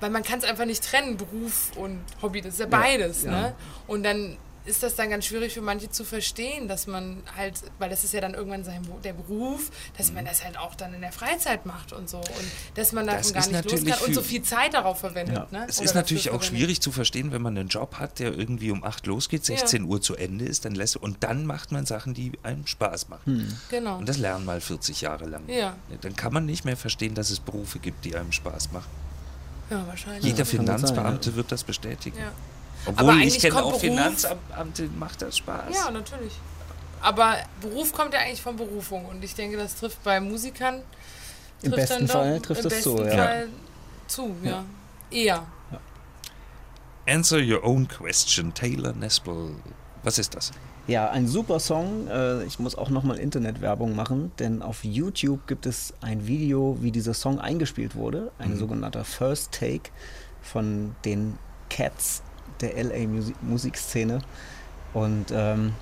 weil man kann es einfach nicht trennen, Beruf und Hobby, das ist ja beides. ja. Ne? Und dann ist das dann ganz schwierig für manche zu verstehen, dass man halt, weil das ist ja dann irgendwann sein, der Beruf, dass man das halt auch dann in der Freizeit macht und so. Und dass man davon Das gar nicht los kann und so viel Zeit darauf verwendet. Ja. Ne? Es Oder ist natürlich auch verwendet. schwierig zu verstehen, wenn man einen Job hat, der irgendwie um 8 losgeht, 16 Uhr zu Ende ist, dann lässt und dann macht man Sachen, die einem Spaß machen. Genau. Und das lernen mal 40 Jahre lang. Ja. Dann kann man nicht mehr verstehen, dass es Berufe gibt, die einem Spaß machen. Ja, wahrscheinlich. Jeder gut sein, Finanzbeamte wird das bestätigen. Ja. Obwohl eigentlich ich kenne kommt auch Beruf- Finanzbeamte, macht das Spaß. Ja, natürlich. Aber Beruf kommt ja eigentlich von Berufung und ich denke, das trifft bei Musikern. Im trifft besten dann Fall doch trifft im es zu, besten ja. Fall zu, ja. Eher. Answer your own question, Taylor Nespel. Was ist das? Ja, ein super Song. Äh, Ich muss auch nochmal Internetwerbung machen, denn auf YouTube gibt es ein Video, wie dieser Song eingespielt wurde. Ein sogenannter First Take von den Cats der LA Musi Musikszene. Und ähm,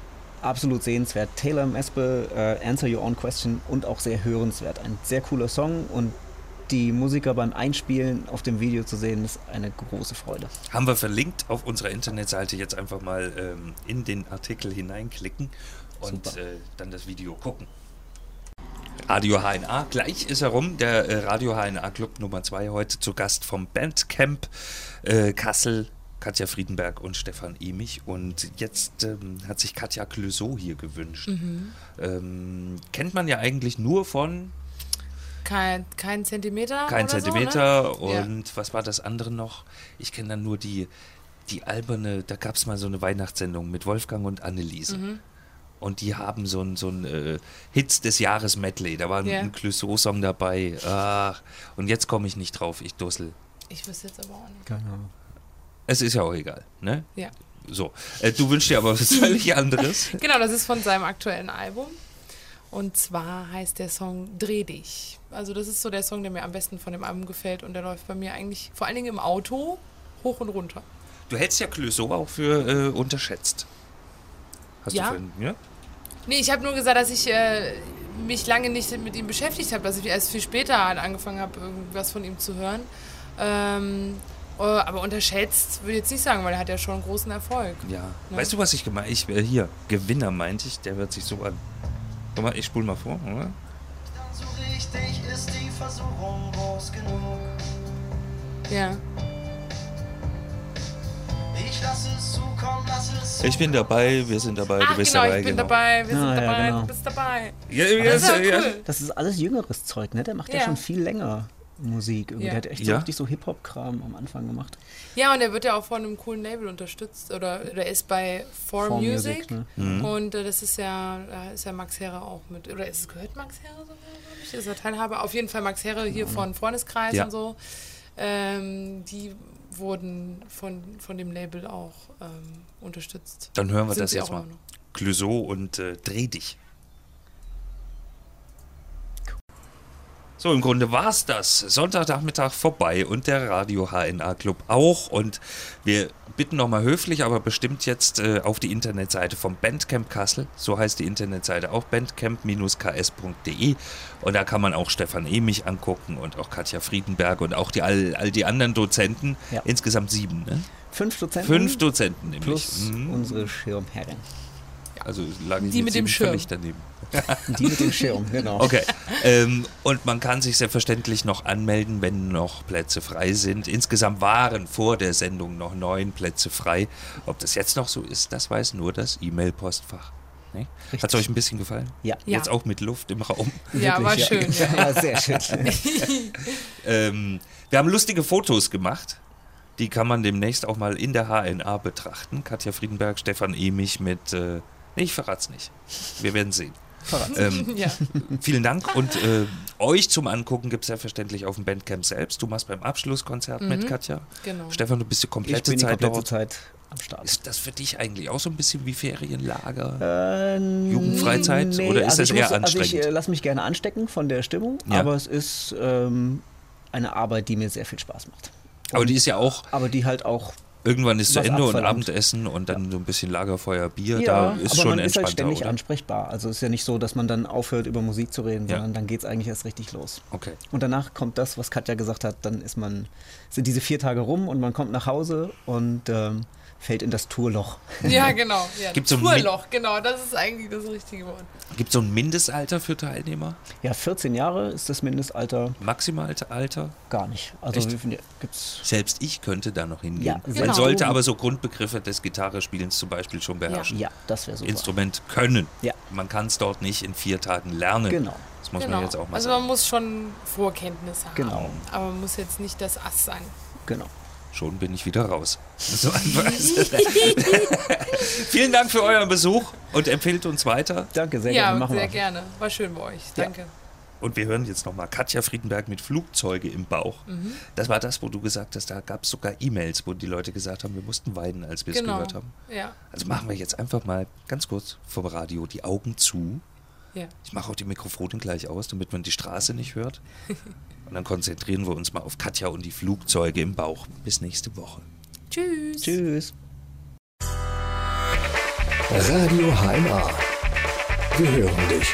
absolut sehenswert. Taylor Mespel, äh, Answer Your Own Question und auch sehr hörenswert. Ein sehr cooler Song und die Musiker beim Einspielen auf dem Video zu sehen, ist eine große Freude. Haben wir verlinkt auf unserer Internetseite jetzt einfach mal ähm, in den Artikel hineinklicken und äh, dann das Video gucken. Radio HNA. Gleich ist herum der äh, Radio HNA Club Nummer 2 heute zu Gast vom Bandcamp äh, Kassel. Katja Friedenberg und Stefan Emich. Und jetzt ähm, hat sich Katja Clouseau hier gewünscht. Ähm, kennt man ja eigentlich nur von Kein, kein Zentimeter. Kein oder Zentimeter So, ne? und was war das andere noch? Ich kenne dann nur die, die alberne, da gab es mal so eine Weihnachtssendung mit Wolfgang und Anneliese. Mhm. Und die haben so ein, so ein äh, Hits des Jahres Medley. Da war Ja. ein Clouseau-Song dabei. Ach, und jetzt komme ich nicht drauf, ich dussel. Ja. Ich wüsste jetzt aber auch nicht. Keine Ahnung. Es ist ja auch egal, ne? Ja. So, äh, du wünschst dir aber was völlig *laughs* anderes. Genau, das ist von seinem aktuellen Album. Und zwar heißt der Song Dreh dich. Also das ist so der Song, der mir am besten von dem Album gefällt und der läuft bei mir eigentlich vor allen Dingen im Auto hoch und runter. Du hältst ja Clouseau auch für äh, unterschätzt. Hast Ja. du vorhin, ja? Nee, ich habe nur gesagt, dass ich äh, mich lange nicht mit ihm beschäftigt habe, dass ich erst viel später halt angefangen habe, irgendwas von ihm zu hören. Ähm, äh, aber unterschätzt würde ich jetzt nicht sagen, weil er hat ja schon einen großen Erfolg. Ja. Ne? Weißt du, was ich gemeint Ich äh, hier, Gewinner meinte ich, der hört sich so an. Guck mal, ich spul mal vor, oder? So richtig ist die Versuchung groß genug. Ja. Ich lass es zukommen, lass es Ich bin dabei, wir sind dabei, Ach, du bist genau, dabei. ich bin genau. dabei, wir sind Ah, ja, dabei, genau. du bist dabei. Ja, ja, Das ist ja, cool. Das ist alles jüngeres Zeug, ne? Der macht ja, Ja. schon viel länger Musik. Irgendwie. Ja. Der hat echt Ja. so richtig so Hip-Hop-Kram am Anfang gemacht. Ja, und er wird ja auch von einem coolen Label unterstützt. Oder der ist bei For, For Music. Music, ne? Und äh, das ist ja, da ist ja Max Herre auch mit. Oder ist es gehört Max Herre sogar, glaube ich? Ist er Teilhaber? Auf jeden Fall Max Herre hier von Freundeskreis Ja. und so. Ähm, die wurden von, von dem Label auch ähm, unterstützt. Dann hören wir Sind das jetzt auch mal. Clouseau und äh, Dreh dich. So, im Grunde war's das. Sonntagnachmittag vorbei und der Radio HNA Club auch. Und wir bitten nochmal höflich, aber bestimmt jetzt äh, auf die Internetseite vom Bandcamp Kassel. So heißt die Internetseite auch bandcamp-ks.de. Und da kann man auch Stefan Emich angucken und auch Katja Friedenberg und auch die, all, all die anderen Dozenten. Ja. Insgesamt sieben, ne? Fünf Dozenten Fünf Dozenten nämlich. plus Mhm. unsere Schirmherrin. Also lagen Die mit dem Schirm. völlig daneben. *laughs* Die mit dem Schirm, genau. Okay. ähm, und man kann sich selbstverständlich noch anmelden, wenn noch Plätze frei sind. Insgesamt waren vor der Sendung noch neun Plätze frei. Ob das jetzt noch so ist, das weiß nur das E-Mail-Postfach. Ne? Hat es euch ein bisschen gefallen? Ja. Ja. Jetzt auch mit Luft im Raum. Ja, war Wirklich, schön. Ja. Ja, sehr schön. *laughs* Ähm, wir haben lustige Fotos gemacht. Die kann man demnächst auch mal in der HNA betrachten. Katja Friedenberg, Stefan Emich mit. Äh, nee, ich verrat's nicht. Wir werden sehen. Ähm, *laughs* ja. Vielen Dank und äh, euch zum Angucken gibt es selbstverständlich auf dem Bandcamp selbst. Du machst beim Abschlusskonzert mit, Katja. genau. Stefan, du bist die Ich komplette bin die Zeit komplette dort. Zeit am Start. Ist das für dich eigentlich auch so ein bisschen wie Ferienlager? Äh, Jugendfreizeit? Oder ist das ich eher muss, Also anstrengend? ich äh, lasse mich gerne anstecken von der Stimmung, Ja. aber es ist ähm, eine Arbeit, die mir sehr viel Spaß macht. Aber die ist ja auch, Aber die halt auch, irgendwann ist zu Ende und abverlangt. Abendessen und dann so ein bisschen Lagerfeuer, Bier, ja, da ist aber schon man ist halt ständig oder? ansprechbar. Also es ist ja nicht so, dass man dann aufhört, über Musik zu reden, Ja. sondern dann geht es eigentlich erst richtig los. Okay. Und danach kommt das, was Katja gesagt hat, dann ist man, sind diese vier Tage rum und man kommt nach Hause und ähm, fällt in das Tourloch. ja, *laughs* genau. Ja, Gibt's so Tourloch, genau. Das ist eigentlich das richtige Wort. Gibt es so ein Mindestalter für Teilnehmer? Ja, 14 Jahre ist das Mindestalter Maximalalter? gar nicht. Also Echt? gibt's Selbst ich könnte da noch hingehen. Ja, Man genau. sollte aber so Grundbegriffe des Gitarrespielens zum Beispiel schon beherrschen. Ja, das wäre super. Instrument können. Ja. Man kann es dort nicht in vier Tagen lernen. Genau. Das muss genau. man jetzt auch mal also man sagen. muss schon Vorkenntnisse haben. Genau. Aber man muss jetzt nicht das Ass sein. Genau. Schon bin ich wieder raus. So. *laughs* *laughs* Vielen Dank für euren Besuch und empfehlt uns weiter. Danke, sehr ja, gerne. Machen sehr wir. gerne. War schön bei euch. Ja. Danke. Und wir hören jetzt nochmal Katja Friedenberg mit Flugzeuge im Bauch. Mhm. Das war das, wo du gesagt hast, da gab es sogar E-Mails, wo die Leute gesagt haben, wir mussten weinen, als wir es Genau. gehört haben. Ja. Also machen wir jetzt einfach mal ganz kurz vom Radio die Augen zu. ja. Ich mache auch die Mikrofone gleich aus, damit man die Straße nicht hört. *laughs* Und dann konzentrieren wir uns mal auf Katja und die Flugzeuge im Bauch. Bis nächste Woche. Tschüss. Tschüss. Radio HNA. Wir hören dich.